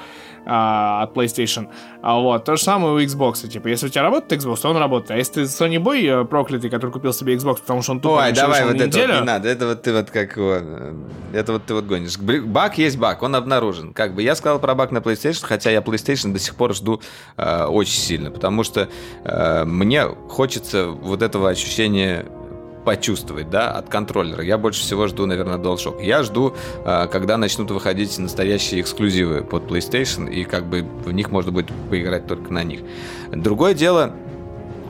а, от PlayStation. А вот, то же самое у Xbox. Типа, если у тебя работает Xbox, то он работает. А если ты Sony Boy э, проклятый, который купил себе Xbox, потому что он тупо Ой, не давай вот это неделю, вот не надо. Это вот ты вот как э, Это вот ты вот гонишь. Баг есть баг, он обнаружен. Как бы я сказал про баг на PlayStation, хотя я PlayStation до сих пор жду э, очень сильно, потому что э, мне хочется вот этого ощущения почувствовать, да, от контроллера. Я больше всего жду, наверное, DualShock. Я жду, э, когда начнут выходить настоящие эксклюзивы под PlayStation, и как бы в них можно будет поиграть только на них. Другое дело,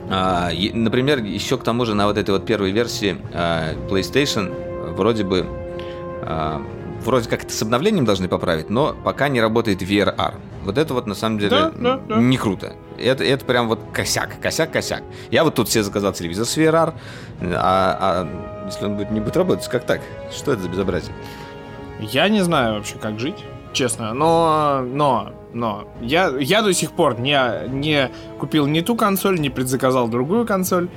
а, например, еще к тому же на вот этой вот первой версии а, PlayStation э, вроде бы вроде как это с обновлением должны поправить, но пока не работает VRR. Вот это вот на самом деле Да, да, да. не круто. Это, это прям вот косяк, косяк, косяк. Я вот тут себе заказал телевизор с VRR, а, а если он будет, не будет работать, как так? Что это за безобразие? Я не знаю вообще, как жить, честно. Но, но, но, я, я до сих пор не, не купил ни ту консоль, не предзаказал другую консоль.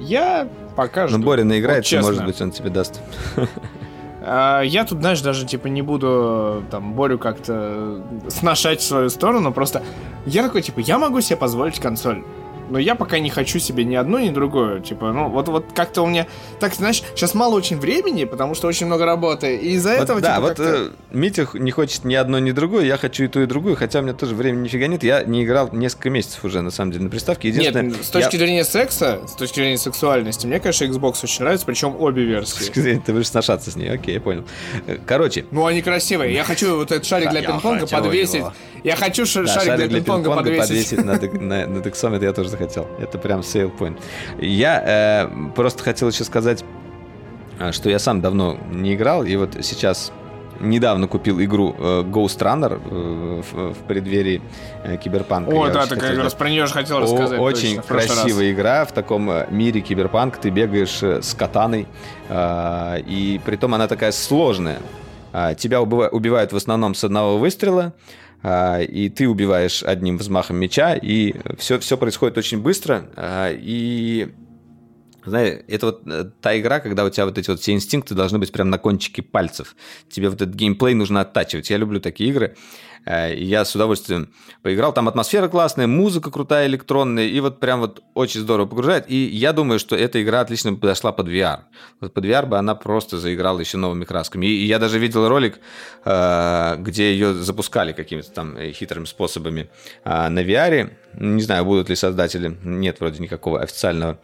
Я пока жду. Ну, Боря наиграется, Вот честно. может быть, он тебе даст. А, Я тут, знаешь, даже типа не буду там Борю как-то сношать в свою сторону, просто я такой, типа, я могу себе позволить консоль. Но я пока не хочу себе ни одну, ни другую. Типа, ну, вот, вот как-то у меня... Так, знаешь, сейчас мало очень времени, потому что очень много работы. И из-за Вот этого, да, типа, вот э, Митя не хочет ни одно, ни другое, я хочу и ту, и другую, хотя у меня тоже времени нифига нет, я не играл несколько месяцев уже, на самом деле, на приставке. Единственное, Нет, с точки я- зрения секса, с точки зрения сексуальности, мне, конечно, Xbox очень нравится, причем обе С версии. точки зрения, ты будешь сношаться с ней, окей, я понял. Э, Короче, Ну, они красивые. Я хочу вот этот шарик для пинг-понга подвесить. Я хочу шарик, для пинг-понга подвесить. на, это я тоже захотел. Это прям sale point. Я э, просто хотел еще сказать, а, что я сам давно не играл, и вот сейчас недавно купил игру э, Ghost Runner э, в, в преддверии э, Киберпанка. О, Я да, ты как раз про нее же хотел О, рассказать. Очень точно, прошлый раз. красивая игра в таком э, мире киберпанк. Ты бегаешь э, с катаной, а, и притом она такая сложная. Тебя убива- убивают в основном с одного выстрела, и ты убиваешь одним взмахом меча, и все, все происходит очень быстро. а, И знаешь, это вот э, та игра, когда у тебя вот эти вот все инстинкты должны быть прям на кончике пальцев. Тебе вот этот геймплей нужно оттачивать. Я люблю такие игры. Э, Я с удовольствием поиграл. Там атмосфера классная, музыка крутая, электронная. И вот прям вот очень здорово погружает. И я думаю, что эта игра отлично подошла под VR. Вот под VR бы она просто заиграла еще новыми красками. И я даже видел ролик, э, где ее запускали какими-то там э, хитрыми способами на VR. Не знаю, будут ли создатели. Нет вроде никакого официального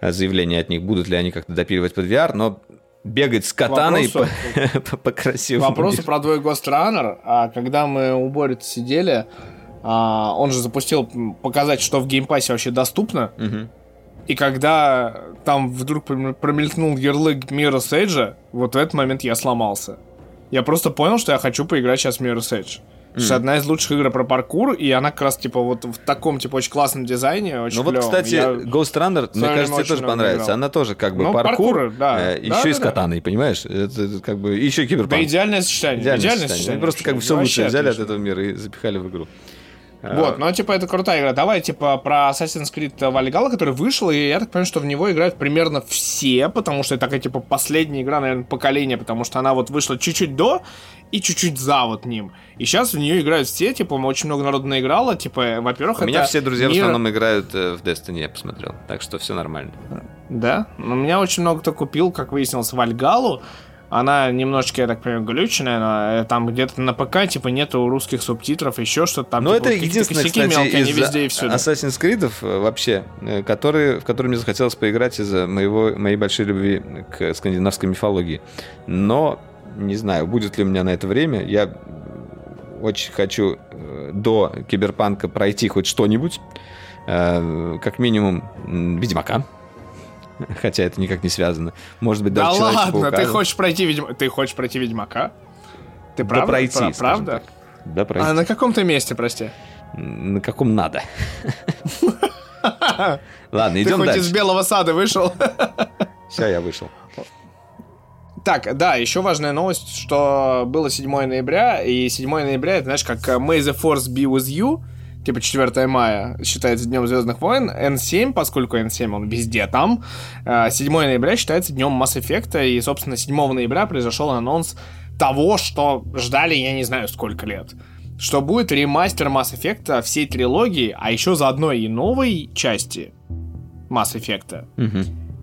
заявления от них, будут ли они как-то допиливать под VR, но бегать с катаной Вопросу- по, по, по красивому Вопросы миру. про твой Ghost Runner. А когда мы у Бори сидели, а, он же запустил показать, что в Game Pass е вообще доступно. И когда там вдруг пром- промелькнул ярлык Mirror's Edge, вот в этот момент я сломался. Я просто понял, что я хочу поиграть сейчас в Mirror's Edge. Это же одна из лучших игр про паркур, и она как раз, типа, вот в таком, типа, очень классном дизайне, очень Ну вот, клёвом. кстати, Я- Ghost Runner, мне кажется, тебе тоже понравится. играл. Она тоже как бы Ну, паркур, паркур, да. э, Да, еще и с да, да. катаной, понимаешь? Это, как бы еще и Да киберпанк. идеальное сочетание. Идеальное идеальное сочетание. сочетание. Они просто как бы все лучшее взяли от отлично. этого мира и запихали в игру. Вот, ну типа это крутая игра. Давай типа про Assassin's Creed Valhalla, который вышел, и я так понимаю, что в него играют примерно все, потому что это такая типа последняя игра, наверное, поколения, потому что она вот вышла чуть-чуть до и чуть-чуть за вот ним. И сейчас в нее играют все, типа очень много народу наиграло, типа, во-первых, У меня все друзья в мир- основном играют э, в Destiny, я посмотрел. Так что все нормально. Да, но у меня очень много кто купил, как выяснилось, Вальгалу. Она немножечко, я так понимаю, глюченная, но э, там где-то на ПК, типа, нету русских субтитров, еще что-то там. Но типа, это какие-то единственное, косяки кстати, мелкие, из везде и всюду. Assassin's Creed вообще, э, который, в который мне захотелось поиграть из-за моего, моей большой любви к скандинавской мифологии. Но не знаю, будет ли у меня на это время. Я очень хочу э, до Киберпанка пройти хоть что-нибудь. Э, Как минимум Ведьмака. Хотя это никак не связано. Может быть, Да даже ладно, Человека-паука. ты хочешь пройти Ведьма... Ты хочешь пройти Ведьмака? Ты Да правда? пройти, Пра- скажем Правда? так. Да, пройти. А на каком ты месте, прости? На каком надо. Ладно, Ты идем хоть дальше. из Белого сада вышел? Все, я вышел. Так, да, еще важная новость, что было 7 ноября, и 7 ноября, это знаешь, как э, May the Force be with you, типа 4 мая считается Днем Звездных войн, N7, поскольку N7 он везде там, э, 7 ноября считается Днем Mass Effect, и, собственно, 7 ноября произошел анонс того, что ждали, я не знаю, сколько лет. Что будет ремастер Mass Effect всей трилогии, а еще заодно и новой части Mass Effect.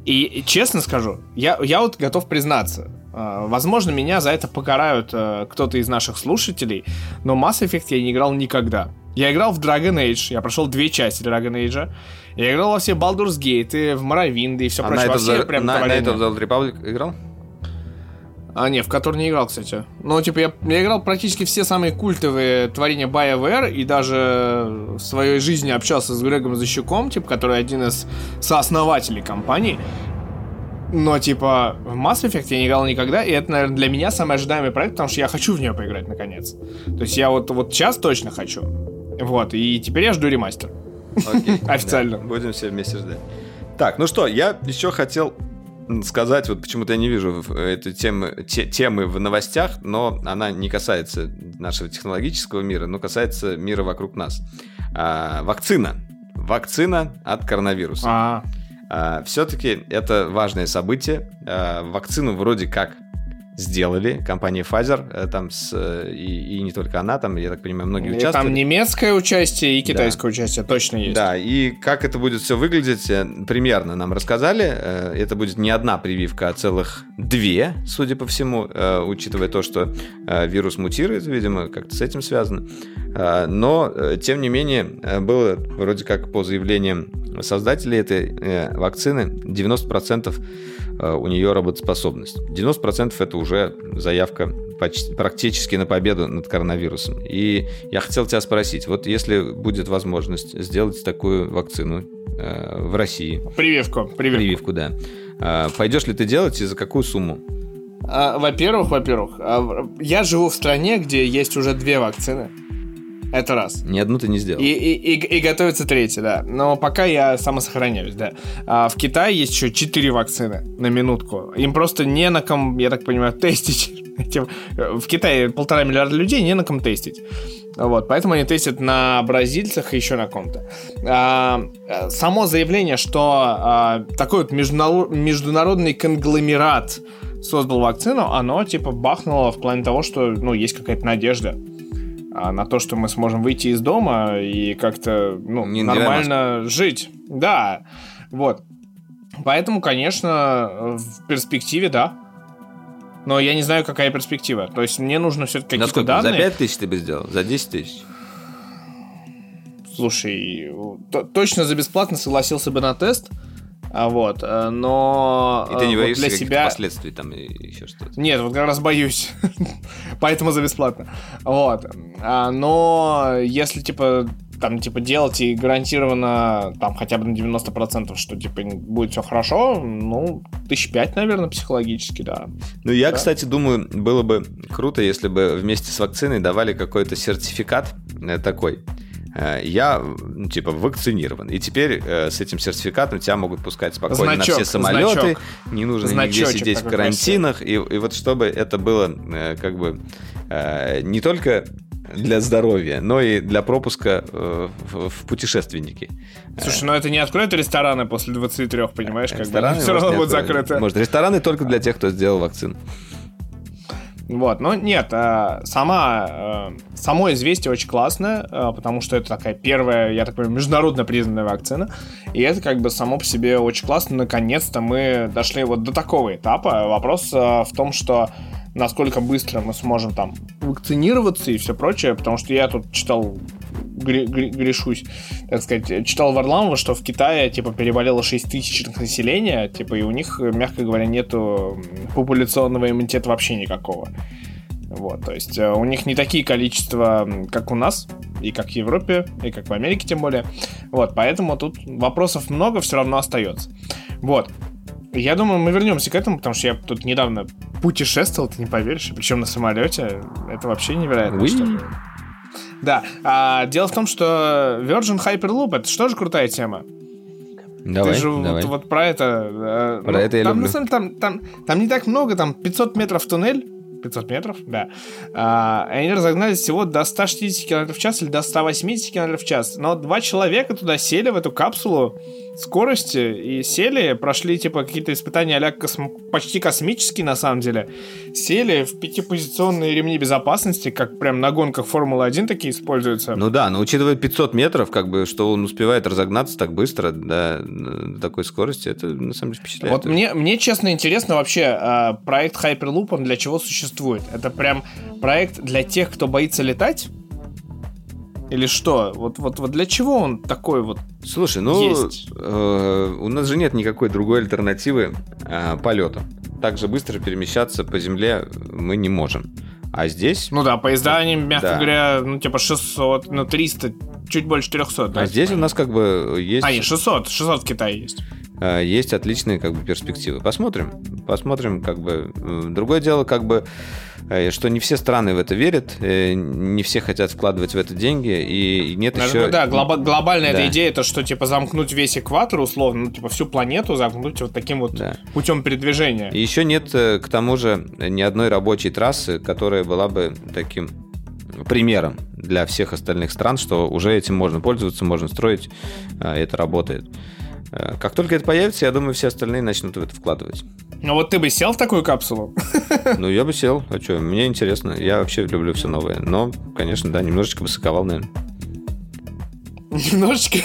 И, и честно скажу, я, я вот готов признаться, э, возможно, меня за это покарают э, кто-то из наших слушателей, но Mass Effect я не играл никогда. Я играл в Dragon Age, я прошел две части Dragon Age, я играл во все Baldur's Gate, в Morrowind и все А прочее, это, все в прям на, это в The Old Republic играл? А, не, в который не играл, кстати. Ну, типа, я, я играл практически все самые культовые творения BioWare, и даже в своей жизни общался с Грегом Защеком, типа, который один из сооснователей компании. Но, типа, в Mass Effect я не играл никогда, и это, наверное, для меня самый ожидаемый проект, потому что я хочу в нее поиграть, наконец. То есть я вот, вот сейчас точно хочу. Вот, и теперь я жду ремастер. Окей. Официально. Да, Будем все вместе ждать. Так, ну что, я еще хотел сказать, вот почему-то я не вижу в- этой темы, те- темы в новостях, но она не касается нашего технологического мира, но касается мира вокруг нас. А, вакцина. Вакцина от коронавируса. А, все-таки это важное событие. А, вакцину вроде как сделали. Компания Pfizer, э, там с, э, и, и не только она, там, я так понимаю, многие и участвовали. там немецкое участие и китайское участие точно есть. Да, и как это будет все выглядеть, э, примерно нам рассказали. Это будет не одна прививка, а целых две, судя по всему, учитывая то, что вирус мутирует, видимо, как-то с этим связано. Но, тем не менее, было вроде как по заявлениям создателей этой вакцины 90% э, у нее работоспособность. 90% это уже заявка почти, практически на победу над коронавирусом. И я хотел тебя спросить, вот если будет возможность сделать такую вакцину э, в России, Прививку, прививку. прививку, да, э, пойдешь ли ты делать и за какую сумму? А, во-первых, во-первых, а, я живу в стране, где есть уже две вакцины. Это раз. Ни одну ты не сделал. И, и, и, и готовится третья, да. Но пока я самосохраняюсь, да. А в Китае есть еще четыре вакцины на минутку. Им просто не на ком, я так понимаю, тестить. Этим- В Китае полтора миллиарда людей, не на ком тестить. Вот, поэтому они тестят на бразильцах и еще на ком-то. А, само заявление, что а, такой вот международ- международный конгломерат создал вакцину, оно типа бахнуло в плане того, что ну, есть какая-то надежда а, на то, что мы сможем выйти из дома и как-то ну, Не нормально жить. Да, вот. Поэтому, конечно, в перспективе, да. Но я не знаю, какая перспектива. То есть мне нужно все-таки какие-то сколько? За данные. 5 тысяч ты бы сделал? За 10 тысяч? Слушай, то- точно за бесплатно согласился бы на тест. А вот, э, но И ты э, не вот боишься для себя... последствий там и еще что-то? Нет, вот как раз боюсь. Поэтому за бесплатно. Вот. А, но если, типа, там, типа, делать и гарантированно, там, хотя бы на 90%, что, типа, будет все хорошо, ну, тысяч пять, наверное, психологически, да. Ну, я, Да. кстати, думаю, было бы круто, если бы вместе с вакциной давали какой-то сертификат э, такой. Э, Я, ну, типа, вакцинирован. И теперь э, с этим сертификатом тебя могут пускать спокойно на Значок, все самолеты. значок. Не нужно нигде Значочек сидеть в карантинах. И, и вот чтобы это было э, как бы э, не только для здоровья, но и для пропуска э, в, в путешественники. Слушай, ну это не откроют рестораны после 23, понимаешь, как Рестораны, бы все равно будут откроют. закрыты. Может, рестораны только для тех, кто сделал вакцину. Вот, но нет, э, сама, э, само известие очень классное, э, потому что это такая первая, я так понимаю, международно признанная вакцина, и это как бы само по себе очень классно, наконец-то мы дошли вот до такого этапа. Вопрос в том, что насколько быстро мы сможем там вакцинироваться и все прочее, потому что я тут читал, гре- гре- грешусь, так сказать, читал Варламова, что в Китае, типа, переболело 6 тысяч населения, типа, и у них, мягко говоря, нету популяционного иммунитета вообще никакого. Вот, то есть э, у них не такие количества, как у нас, и как в Европе, и как в Америке тем более. Вот, поэтому тут вопросов много все равно остается. Вот. Я думаю, мы вернемся к этому, потому что я тут недавно путешествовал, ты не поверишь, причем на самолете. Это вообще невероятно. Что-то. Да. А, дело в том, что Virgin Hyperloop это что же крутая тема. Давай, Ты же вот- давай. Вот, про это. э, Про это я там, люблю. на самом деле, там, там, там не так много, там 500 метров туннель 500 метров, да. А, они разогнались всего до 160 км в час или до 180 км в час. Но два человека туда сели в эту капсулу скорости и сели, прошли типа какие-то испытания а почти космические на самом деле. Сели в пятипозиционные ремни безопасности, как прям на гонках Формулы-1 такие используются. Ну да, но учитывая 500 метров, как бы, что он успевает разогнаться так быстро, до, до такой скорости, это на самом деле впечатляет. Вот мне, мне честно интересно вообще, а, проект Hyperloop, он для чего существует? Это прям проект для тех, кто боится летать? Или что? Вот, вот, вот для чего он такой вот Слушай, ну э, у нас же нет никакой другой альтернативы э, полету. Так же быстро перемещаться по земле мы не можем. А здесь... Ну да, поезда, они, мягко да. говоря, ну типа 600, ну 300, чуть больше 300. Да? А здесь у нас как бы есть... А, нет, 600, 600 в Китае есть. Э, есть отличные как бы перспективы. Посмотрим, посмотрим, как бы. Другое дело, как бы, э, что не все страны в это верят, э, не все хотят вкладывать в это деньги, и нет Наверное, еще... Да, глоба- глобальная да. эта идея, то, что, типа, замкнуть весь экватор, условно, ну, типа, всю планету замкнуть вот таким вот да. путем передвижения. И еще нет, к тому же, ни одной рабочей трассы, которая была бы таким примером для всех остальных стран, что уже этим можно пользоваться, можно строить, это работает. Э, как только это появится, я думаю, все остальные начнут в это вкладывать. Ну вот ты бы сел в такую капсулу? Ну, я бы сел. А что, мне интересно. Я вообще люблю все новое. Но, конечно, да, немножечко высоковал, наверное. Немножечко?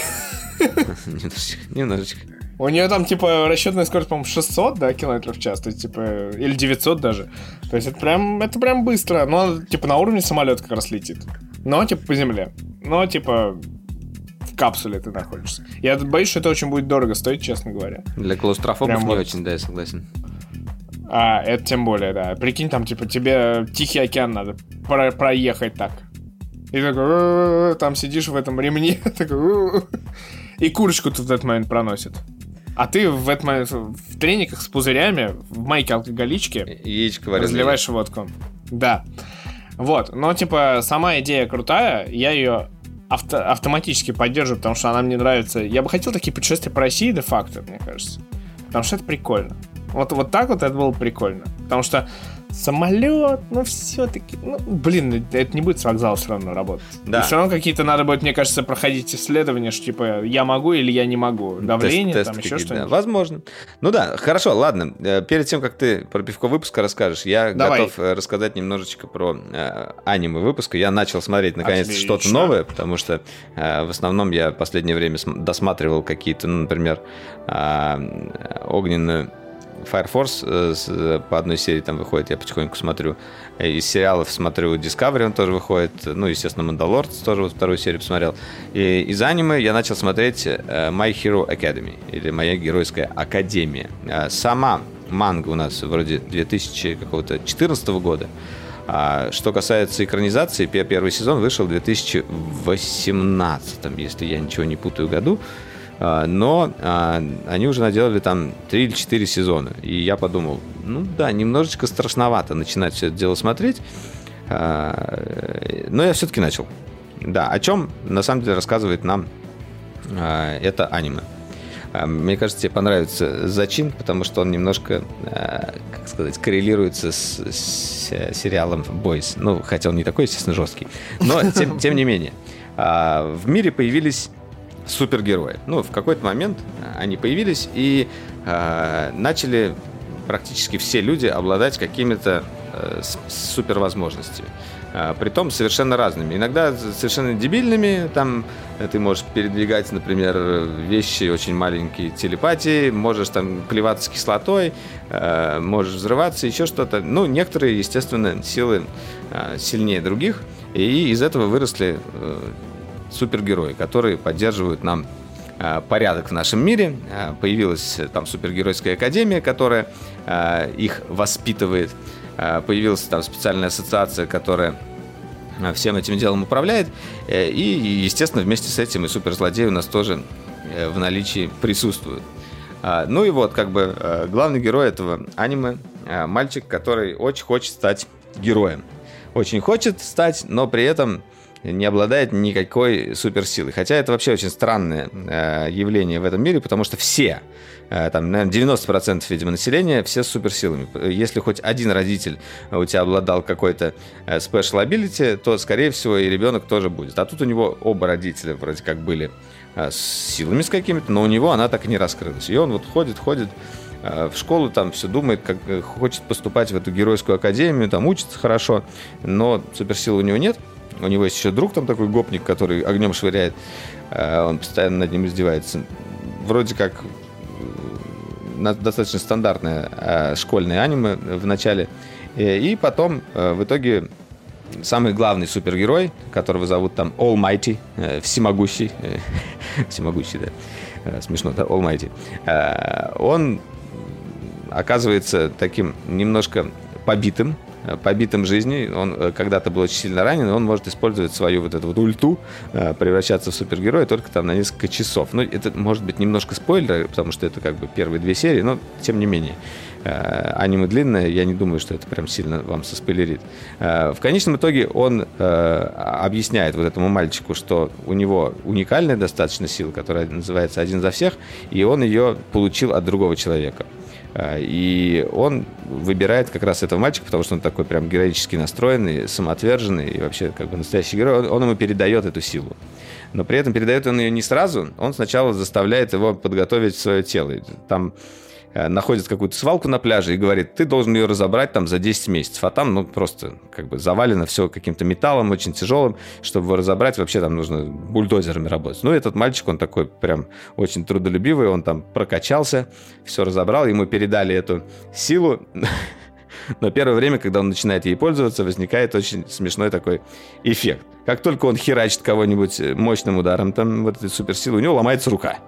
Немножечко. Немножечко. У нее там, типа, расчетная скорость, по-моему, 600, да, километров в час, то есть, типа, или 900 даже. То есть, это прям, это прям быстро. Но, типа, на уровне самолета как раз летит. Но, типа, по земле. Но, типа, в капсуле ты находишься. Я боюсь, что это очень будет дорого стоить, честно говоря. Для клаустрофобов Прям не вот... очень, да, я согласен. А, это тем более, да. Прикинь, там, типа, тебе Тихий океан надо про проехать так. И такой, там сидишь в этом ремне, такой, и курочку тут в этот момент проносит. А ты в этот момент в трениках с пузырями, в майке алкоголичке, Яичко разливаешь водку. Да. Вот, но типа сама идея крутая, я ее авто, автоматически поддерживаю, потому что она мне нравится. Я бы хотел такие путешествия по России де-факто, мне кажется. Потому что это прикольно. Вот, вот так вот это было прикольно. Потому что самолет, ну все-таки, ну, блин, это не будет с вокзала все равно работать. Да. И все равно какие-то надо будет, мне кажется, проходить исследования, что типа я могу или я не могу. Давление, тест, там еще что-нибудь. Да, возможно. Ну да, хорошо, ладно. Э, перед тем, как ты про пивко выпуска расскажешь, я Давай. готов э, рассказать немножечко про э, аниме выпуска. Я начал смотреть наконец что-то новое, потому что э, в основном я в последнее время досматривал какие-то, ну, например, э, огненную Fire Force э, э, по одной серии там выходит, я потихоньку смотрю. Э, из сериалов смотрю Discovery, он тоже выходит. Ну, естественно, Мандалор тоже вот вторую серию посмотрел. И из аниме я начал смотреть My Hero Academy, или Моя геройская академия. Сама манга у нас вроде 2014 года. А что касается экранизации, первый сезон вышел в 2018, если я ничего не путаю году. А, но а, они уже наделали там 3 или 4 сезона. И я подумал, ну да, немножечко страшновато начинать все это дело смотреть. А, но я все-таки начал. Да, о чем на самом деле рассказывает нам это аниме. Мне кажется, тебе понравится зачин, потому что он немножко, как сказать, коррелируется с, с сериалом Boys. Ну, хотя он не такой, естественно, жесткий. Но, тем, тем не менее, в мире появились супергерои. Ну, в какой-то момент они появились и э, начали практически все люди обладать какими-то э, супервозможностями. Э, притом совершенно разными. Иногда совершенно дебильными. Там э, ты можешь передвигать, например, вещи очень маленькие телепатии, можешь там плеваться кислотой, э, можешь взрываться, еще что-то. Ну, некоторые, естественно, силы сильнее других. И из этого выросли э, супергерои, которые поддерживают нам э, порядок в нашем мире. Э, появилась э, там супергеройская академия, которая их воспитывает. Появилась там специальная ассоциация, которая всем этим делом управляет. И, естественно, вместе с этим и суперзлодеи у нас тоже в наличии присутствуют. Ну и вот, как бы, главный герой этого аниме – мальчик, который очень хочет стать героем. Очень хочет стать, но при этом не обладает никакой суперсилой. Хотя это вообще очень странное э, явление в этом мире, потому что все, э, там, наверное, 90% видимо, населения, все с суперсилами. Если хоть один родитель у тебя обладал какой-то э, special ability, то, скорее всего, и ребенок тоже будет. А тут у него оба родителя вроде как были э, с силами с какими-то, но у него она так и не раскрылась. И он вот ходит, ходит, э, в школу там все думает, как э, хочет поступать в эту геройскую академию, там учится хорошо, но суперсил у него нет. У него есть еще друг там такой гопник, который огнем швыряет. Э, Он постоянно над ним издевается. Вроде как э, достаточно стандартное э, школьное аниме в начале. И потом в итоге самый главный супергерой, которого зовут там Almighty, всемогущий, всемогущий, да, смешно, да, Almighty, он оказывается таким немножко побитым, побитым жизнью. Он э, когда-то был очень сильно ранен, он может использовать свою вот эту вот ульту, э, превращаться в супергероя только там на несколько часов. Ну, это может быть немножко спойлер, потому что это как бы первые две серии, но тем не менее. Э, Аниме длинное, я не думаю, что это прям сильно вам соспойлерит. В конечном итоге он объясняет вот этому мальчику, что у него уникальная достаточно сила, которая называется «Один за всех», и он ее получил от другого человека. А, И он выбирает как раз этого мальчика, потому что он такой прям героически настроенный, самоотверженный и вообще как бы настоящий герой. Он, он ему передает эту силу. Но при этом передает он ее не сразу. Он сначала заставляет его подготовить свое тело. Там находит какую-то свалку на пляже и говорит, ты должен ее разобрать там за 10 месяцев. А там, ну, просто как бы завалено все каким-то металлом очень тяжелым. Чтобы его разобрать, вообще там нужно бульдозерами работать. Ну, этот мальчик, он такой прям очень трудолюбивый, он там прокачался, все разобрал, ему передали эту силу. Но первое время, когда он начинает ей пользоваться, возникает очень смешной такой эффект. Как только он херачит кого-нибудь мощным ударом, там, вот этой суперсилы, у него ломается рука.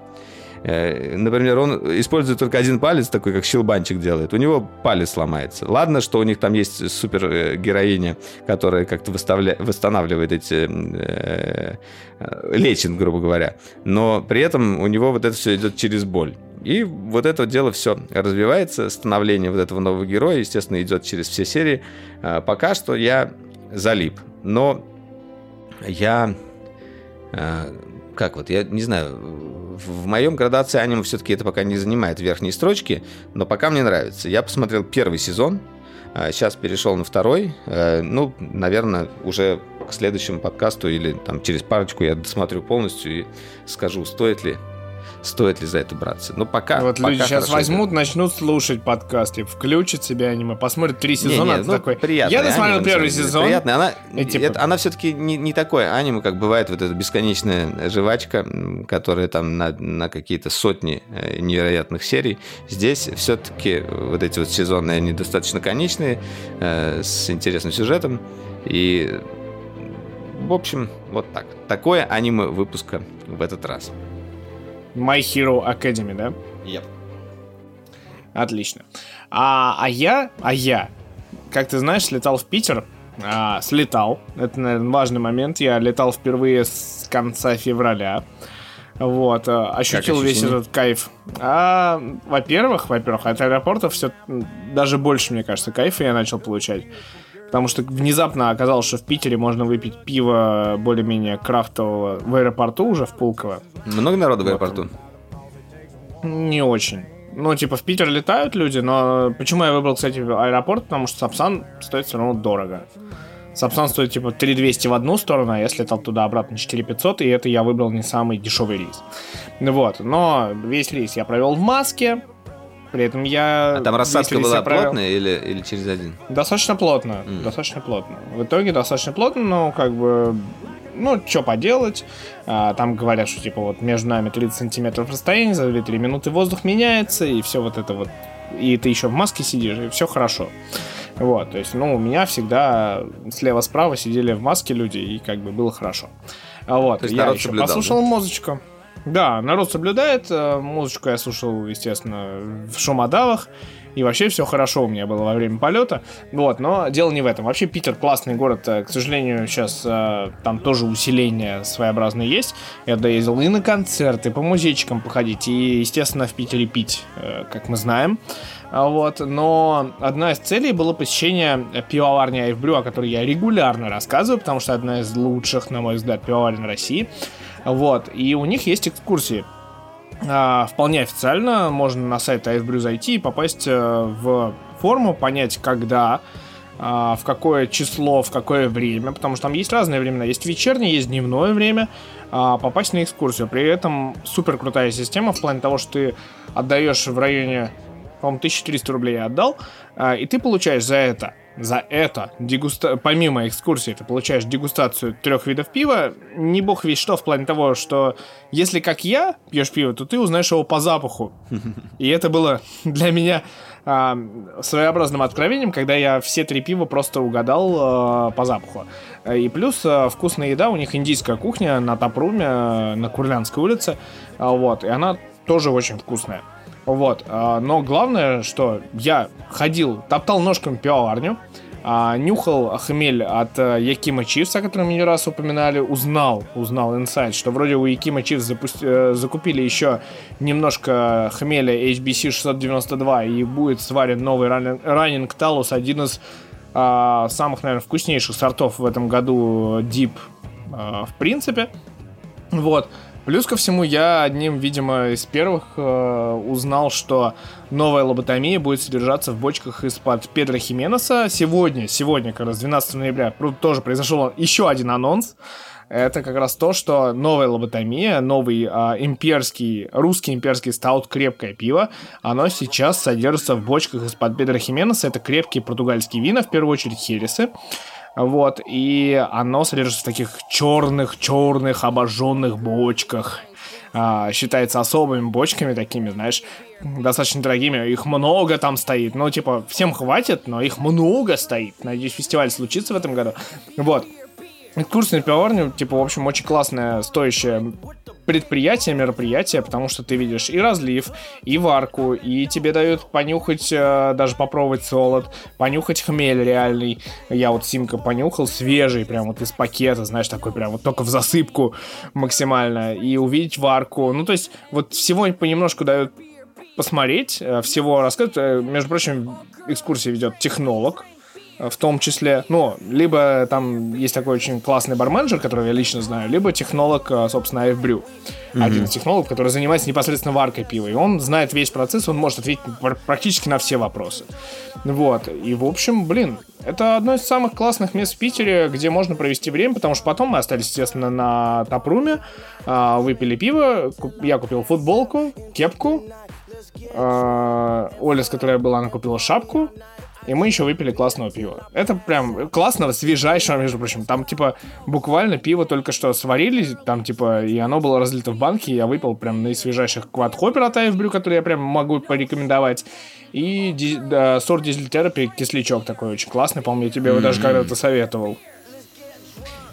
Э, Например, он использует только один палец, такой как щелбанчик делает. У него палец ломается. Ладно, что у них там есть супергероиня, которая как-то выставля- восстанавливает эти... э, э, лечит, грубо говоря. Но при этом у него вот это все идет через боль. И вот это дело все развивается. Становление вот этого нового героя, естественно, идет через все серии. Э, Пока что я залип. Но я э, как вот, я не знаю, в моем градации аниме все-таки это пока не занимает верхние строчки, но пока мне нравится. Я посмотрел первый сезон, а, сейчас перешел на второй. Э, Ну, наверное, уже к следующему подкасту или там через парочку я досмотрю полностью и скажу, стоит ли стоит ли за это браться. Но пока... Вот пока люди сейчас возьмут, начнут слушать подкаст, и включат себе аниме, посмотрят три Не, сезона, не, ты ну, такой, приятное я досмотрел аниме, первый сезон, приятное. Она, И типа- это- она все-таки не, не такое аниме, как бывает вот эта бесконечная жвачка, которая там на, на какие-то сотни э, невероятных серий. Здесь все-таки вот эти вот сезонные, они достаточно конечные, э, с интересным сюжетом. И, в общем, вот так. Такое аниме выпуска в этот раз. My Hero Academy, да? Отлично. А, а я, а я, как ты знаешь, слетал в Питер, а, слетал, это, наверное, важный момент, я летал впервые с конца февраля, вот, а, ощутил весь этот кайф. А, во-первых, во-первых, от аэропорта все даже больше, мне кажется, кайфа я начал получать. Потому что внезапно оказалось, что в Питере можно выпить пиво более-менее крафтового в аэропорту уже, в Пулково. Много народу в аэропорту? Не очень. Ну, типа, в Питер летают люди, но почему я выбрал, кстати, аэропорт? Потому что Сапсан стоит все равно дорого. Сапсан стоит, типа, 3200 в одну сторону, а я слетал туда-обратно 4500, и это я выбрал не самый дешевый рейс. Вот, но весь рейс я провел в маске, при этом я... А там рассадка была провел- плотная или, или через один? Достаточно плотно, достаточно плотно. В итоге достаточно плотно, но как бы, ну, что поделать. А, там говорят, что типа вот между нами 30 сантиметров расстояния, за 2-3 минуты воздух меняется, и все вот это вот. И ты еще в маске сидишь, и все хорошо. Вот, то есть, ну, у меня всегда слева-справа сидели в маске люди, и как бы было хорошо. А вот, я еще соблюдал, послушал музычку. Да, народ соблюдает. э, Музычку я слушал, естественно, в шумодавах. и вообще все хорошо у меня было во время полета. Вот, но дело не в этом. Вообще Питер классный город, э, к сожалению, сейчас э, там тоже усиление своеобразное есть. Я туда ездил и на концерты, по музейчикам походить, и, естественно, в Питере пить, как мы знаем. А Вот, но одна из целей было посещение пивоварни Айфбрю, о которой я регулярно рассказываю, потому что одна из лучших, на мой взгляд, пивоварен России. Вот, и у них есть экскурсии. А, вполне официально можно на сайт Айфбрю зайти и попасть э, в форму, понять, когда, а, в какое число, в какое время, потому что там есть разные времена. Есть вечернее, есть дневное время, а, попасть на экскурсию. При этом супер крутая система в плане того, что ты отдаешь в районе, по-моему, 1300 рублей я отдал, а, и ты получаешь за это за это, дегуста... помимо экскурсии, ты получаешь дегустацию трех видов пива, не бог весь что, в плане того, что если как я пьешь пиво, то ты узнаешь его по запаху. И это было для меня а, своеобразным откровением, когда я все три пива просто угадал а, по запаху. И плюс а, вкусная еда, у них индийская кухня на Тапруме, на Курлянской улице, вот, и она тоже очень вкусная. Вот, а, но главное, что я ходил, топтал ножками пивоварню, а, нюхал хмель от а, Якима Чивса, о котором не раз упоминали, узнал, узнал инсайт, что вроде у Якима Чивс запусти- э, закупили еще немножко хмеля HBC 692 и будет сварен новый раннинг Талус, один из а, самых, наверное, вкуснейших сортов в этом году Deep в принципе. Вот. Плюс ко всему, я одним, видимо, из первых э, узнал, что новая лоботомия будет содержаться в бочках из-под Педро Хименеса. Сегодня, сегодня, как раз 12 ноября, тоже произошел еще один анонс. Это как раз то, что новая лоботомия, новый а, имперский, русский имперский стаут крепкое пиво, оно сейчас содержится в бочках из-под Педро Хименеса. Это крепкие португальские вина, в первую очередь хересы. Вот, и оно содержится в таких черных-черных обожженных бочках. А, считается особыми бочками такими, знаешь, достаточно дорогими. Их много там стоит. Ну, типа, всем хватит, но их много стоит. Надеюсь, фестиваль случится в этом году. Вот. Экскурсия на пивоварню, типа, в общем, очень классное, стоящее предприятие, мероприятие, потому что ты видишь и разлив, и варку, и тебе дают понюхать, э, даже попробовать солод, понюхать хмель реальный. Я вот Симка понюхал, свежий, прям вот из пакета, знаешь, такой прям вот только в засыпку максимально, и увидеть варку. Ну, то есть, вот всего понемножку дают посмотреть, э, всего рассказать. Э, Между прочим, экскурсия ведет технолог, в том числе, ну, либо там есть такой очень классный барменджер, которого я лично знаю, либо технолог, э, собственно, Айфбрю. Один из технологов, который занимается непосредственно варкой пива. И он знает весь процесс, он может ответить пр- практически на все вопросы. Вот. И, в общем, блин, это одно из самых классных мест в Питере, где можно провести время, потому что потом мы остались, естественно, на Тапруме, а, выпили пиво, я купил футболку, кепку, а, Оля, с которой я была, она купила шапку, и мы еще выпили классного пива. Это прям классного, свежайшего, между прочим. Там, типа, буквально пиво только что сварили, там, типа, и оно было разлито в банке, и я выпил прям на из свежайших квадхоппер от Айфбрю, который я прям могу порекомендовать. И ди- да, сорт дизель-терапи, кислячок такой очень классный, по-моему, я тебе его даже когда-то советовал.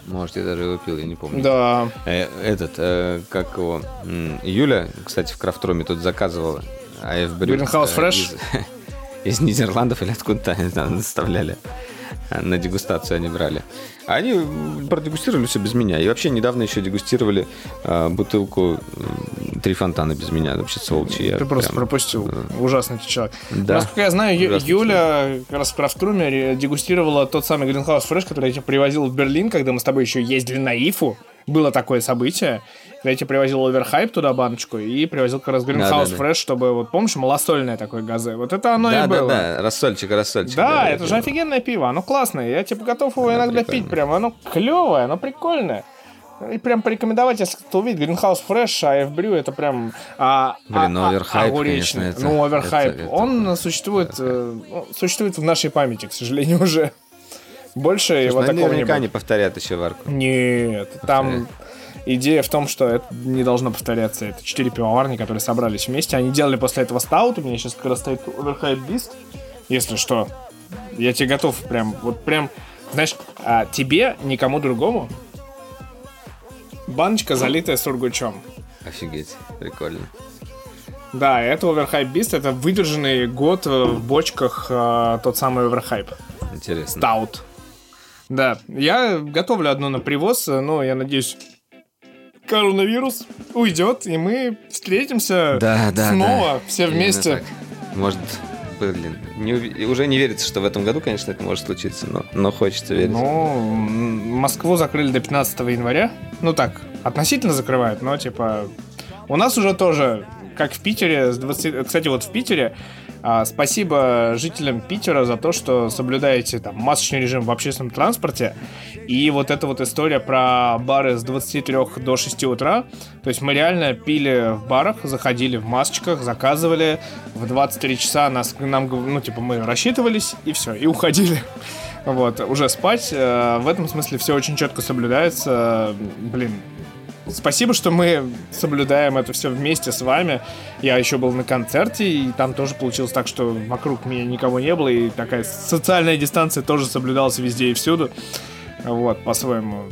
Может, я даже его пил, я не помню. Да. Э, Этот, э, как его, Юля, кстати, в Крафтроме тут заказывала АФ Брю. Greenhouse Fresh? Из, из Нидерландов или откуда-то они там доставляли. На дегустацию они брали. Они продегустировали все без меня. И вообще недавно еще дегустировали а, бутылку Три фонтана без меня. Вообще сволочи. Я Ты просто прям- пропустил. Ужасный ты человек. Да. Насколько я знаю, Ю- Юля как раз в Крафтруме ре- дегустировала тот самый Greenhouse Fresh, который я тебе привозил в Берлин, когда мы с тобой еще ездили на Ифу. Было такое событие. Когда я тебе привозил оверхайп туда баночку и привозил как раз Greenhouse Да-да-да. Fresh, чтобы, вот помнишь, малосольное такое газе. Вот это оно Да, и да, было. да, рассольчик, рассольчик. Да, да, это же да. офигенное пиво, оно классное. Я типа готов его иногда прикольно. пить прям. Оно клевое, оно прикольное. И прям порекомендовать, если кто увидит, Greenhouse Fresh, а F-Brew это прям... а, Блин, ну, а- а- оверхайп, конечно, это- Ну, оверхайп. это- это- Он существует, э, ну, существует в нашей памяти, к сожалению, уже. Больше его Слушай, такого не Наверняка будет. не повторят еще варку. Нет, там идея в том, что это не должно повторяться. Это четыре пивоварни, которые собрались вместе. Они делали после этого стаут. У меня сейчас как раз стоит Overhype Beast. Если что, я тебе готов прям, вот прям, знаешь, а, тебе, никому другому, баночка, залитая сургучом. Офигеть, прикольно. Да, это Overhype Beast, это выдержанный год э, в бочках э, тот самый Overhype. Интересно. Таут. Да, я готовлю одну на привоз, но я надеюсь, коронавирус уйдет, и мы встретимся Да, да, снова да. все вместе. Может, блин, не уже не верится, что в этом году, конечно, это может случиться, но, но хочется верить. Ну, Москву закрыли до 15 января. Ну так, относительно закрывают, но типа... У нас уже тоже, как в Питере, с 20... Кстати, вот в Питере а, спасибо жителям Питера за то, что соблюдаете там масочный режим в общественном транспорте. И вот эта вот история про бары с 23 до 6 утра. То есть мы реально пили в барах, заходили в масочках, заказывали. В 23 часа нас, нам, ну, типа, мы рассчитывались, и все, и уходили. Вот, уже спать. Э, В этом смысле все очень четко соблюдается. Блин, Спасибо, что мы соблюдаем это все вместе с вами. Я еще был на концерте, и там тоже получилось так, что вокруг меня никого не было, и такая социальная дистанция тоже соблюдалась везде и всюду. Вот, по-своему.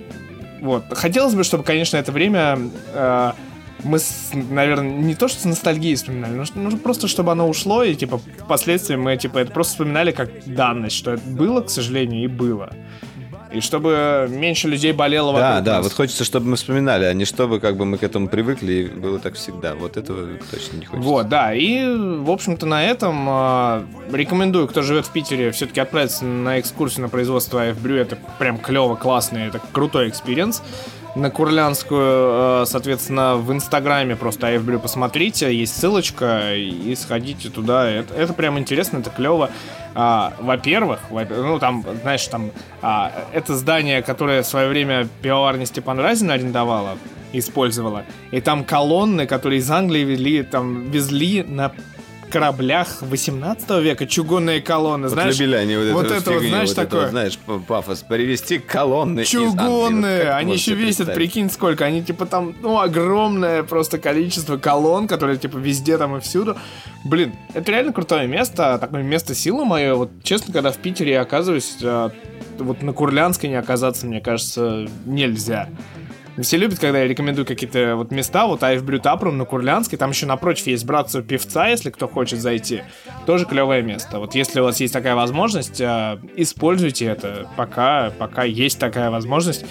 Вот. Хотелось бы, чтобы, конечно, это время э, мы, наверное, не то что с ностальгией вспоминали, но, ну, просто чтобы оно ушло, и, типа, впоследствии мы, типа, это просто вспоминали как данность, что это было, к сожалению, и было. И чтобы меньше людей болело Да, вокруг да, нас. вот хочется, чтобы мы вспоминали, а не чтобы как бы мы к этому привыкли и было так всегда. Вот этого точно не хочется. Вот, да, и, в общем-то, на этом э, рекомендую, кто живет в Питере, все-таки отправиться на экскурсию на производство AF Это прям клево, классно, это крутой experience. На Курлянскую, э, соответственно, в Инстаграме просто AF посмотрите, есть ссылочка, и сходите туда. Это, это прям интересно, это клево. А, во-первых, во- ну там, знаешь, там а, это здание, которое в свое время пивоварня Степан Разин арендовала, использовала. И там колонны, которые из Англии везли, там везли на кораблях 18 века чугунные колонны, Вот знаешь? любили они вот, вот это вот, фигню, знаешь, вот это такое. вот, знаешь, пафос. Перевести колонны из. Вот Чугунные, ты они еще весят, прикинь, сколько. Они типа там, ну, огромное просто количество колонн, которые типа везде там и всюду. Блин, это реально крутое место, такое место силы мое. Вот честно, когда в Питере я оказываюсь, а, вот на Курлянской не оказаться, мне кажется, нельзя. Все любят, когда я рекомендую какие-то вот места, вот Айв Брю Тапрум на Курлянской, там еще напротив есть братство певца, если кто хочет зайти, тоже клевое место. Вот если у вас есть такая возможность, а, используйте это, пока, пока есть такая возможность.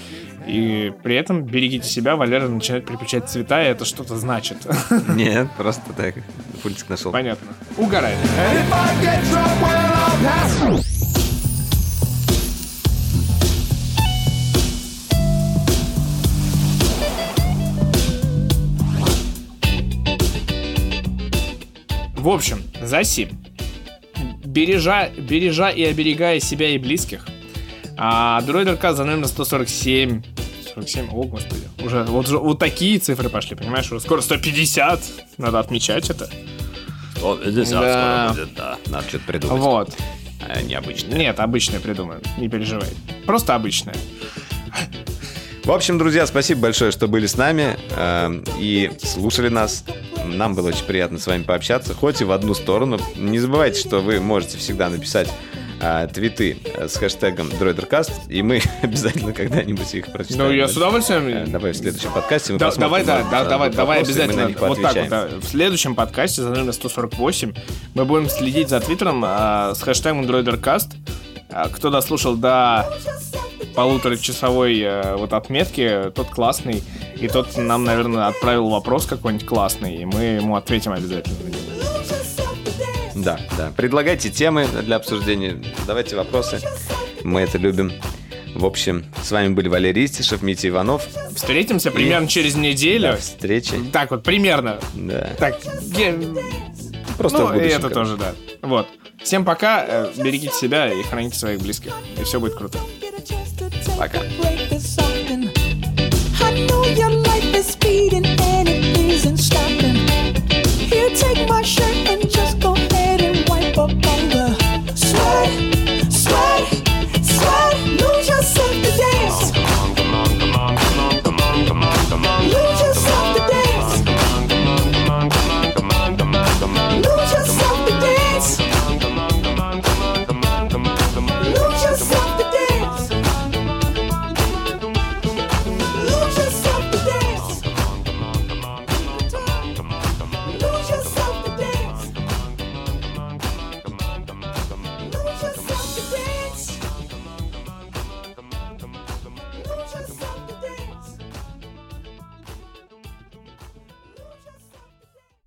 И при этом берегите себя, Валера начинает переключать цвета, и это что-то значит. Нет, просто так. Пультик нашел. Понятно. Угорает. Общем, Заси, бережа, бережа и оберегая себя и близких, а Дроидерка за номер 147 47, о господи, уже вот, вот такие цифры пошли, понимаешь, уже скоро 150, надо отмечать это. О, здесь а, Да. скоро будет, да. Надо что-то придумать. Вот. А, необычное. Нет, обычное придумаю, не переживай. Просто обычное. В общем, друзья, спасибо большое, что были с нами э, и слушали нас. Нам было очень приятно с вами пообщаться, хоть и в одну сторону. Не забывайте, что вы можете всегда написать э, твиты э, с хэштегом DroiderCast, и мы обязательно когда-нибудь их прочитаем. Ну, я с Э, удовольствием. Давай в следующем подкасте мы Да, посмотрим давай, да, да, давай, давай обязательно. Вот так вот, да. В следующем подкасте за номер 148 мы будем следить за твиттером а, с хэштегом DroiderCast. А, Кто дослушал до полуторачасовой э, вот отметки, тот классный. И тот нам, наверное, отправил вопрос какой-нибудь классный, и мы ему ответим обязательно. Да, да. Предлагайте темы для обсуждения, задавайте вопросы. Мы это любим. В общем, с вами были Валерий Истишев, Митя Иванов. Встретимся примерно через неделю. До встречи. Так вот, примерно. Да. Так, я- Просто ну, и это тоже, да. Вот. Всем пока, э, берегите себя и храните своих близких. И все будет круто. Пока. Here, take my shirt and just go ahead and wipe up on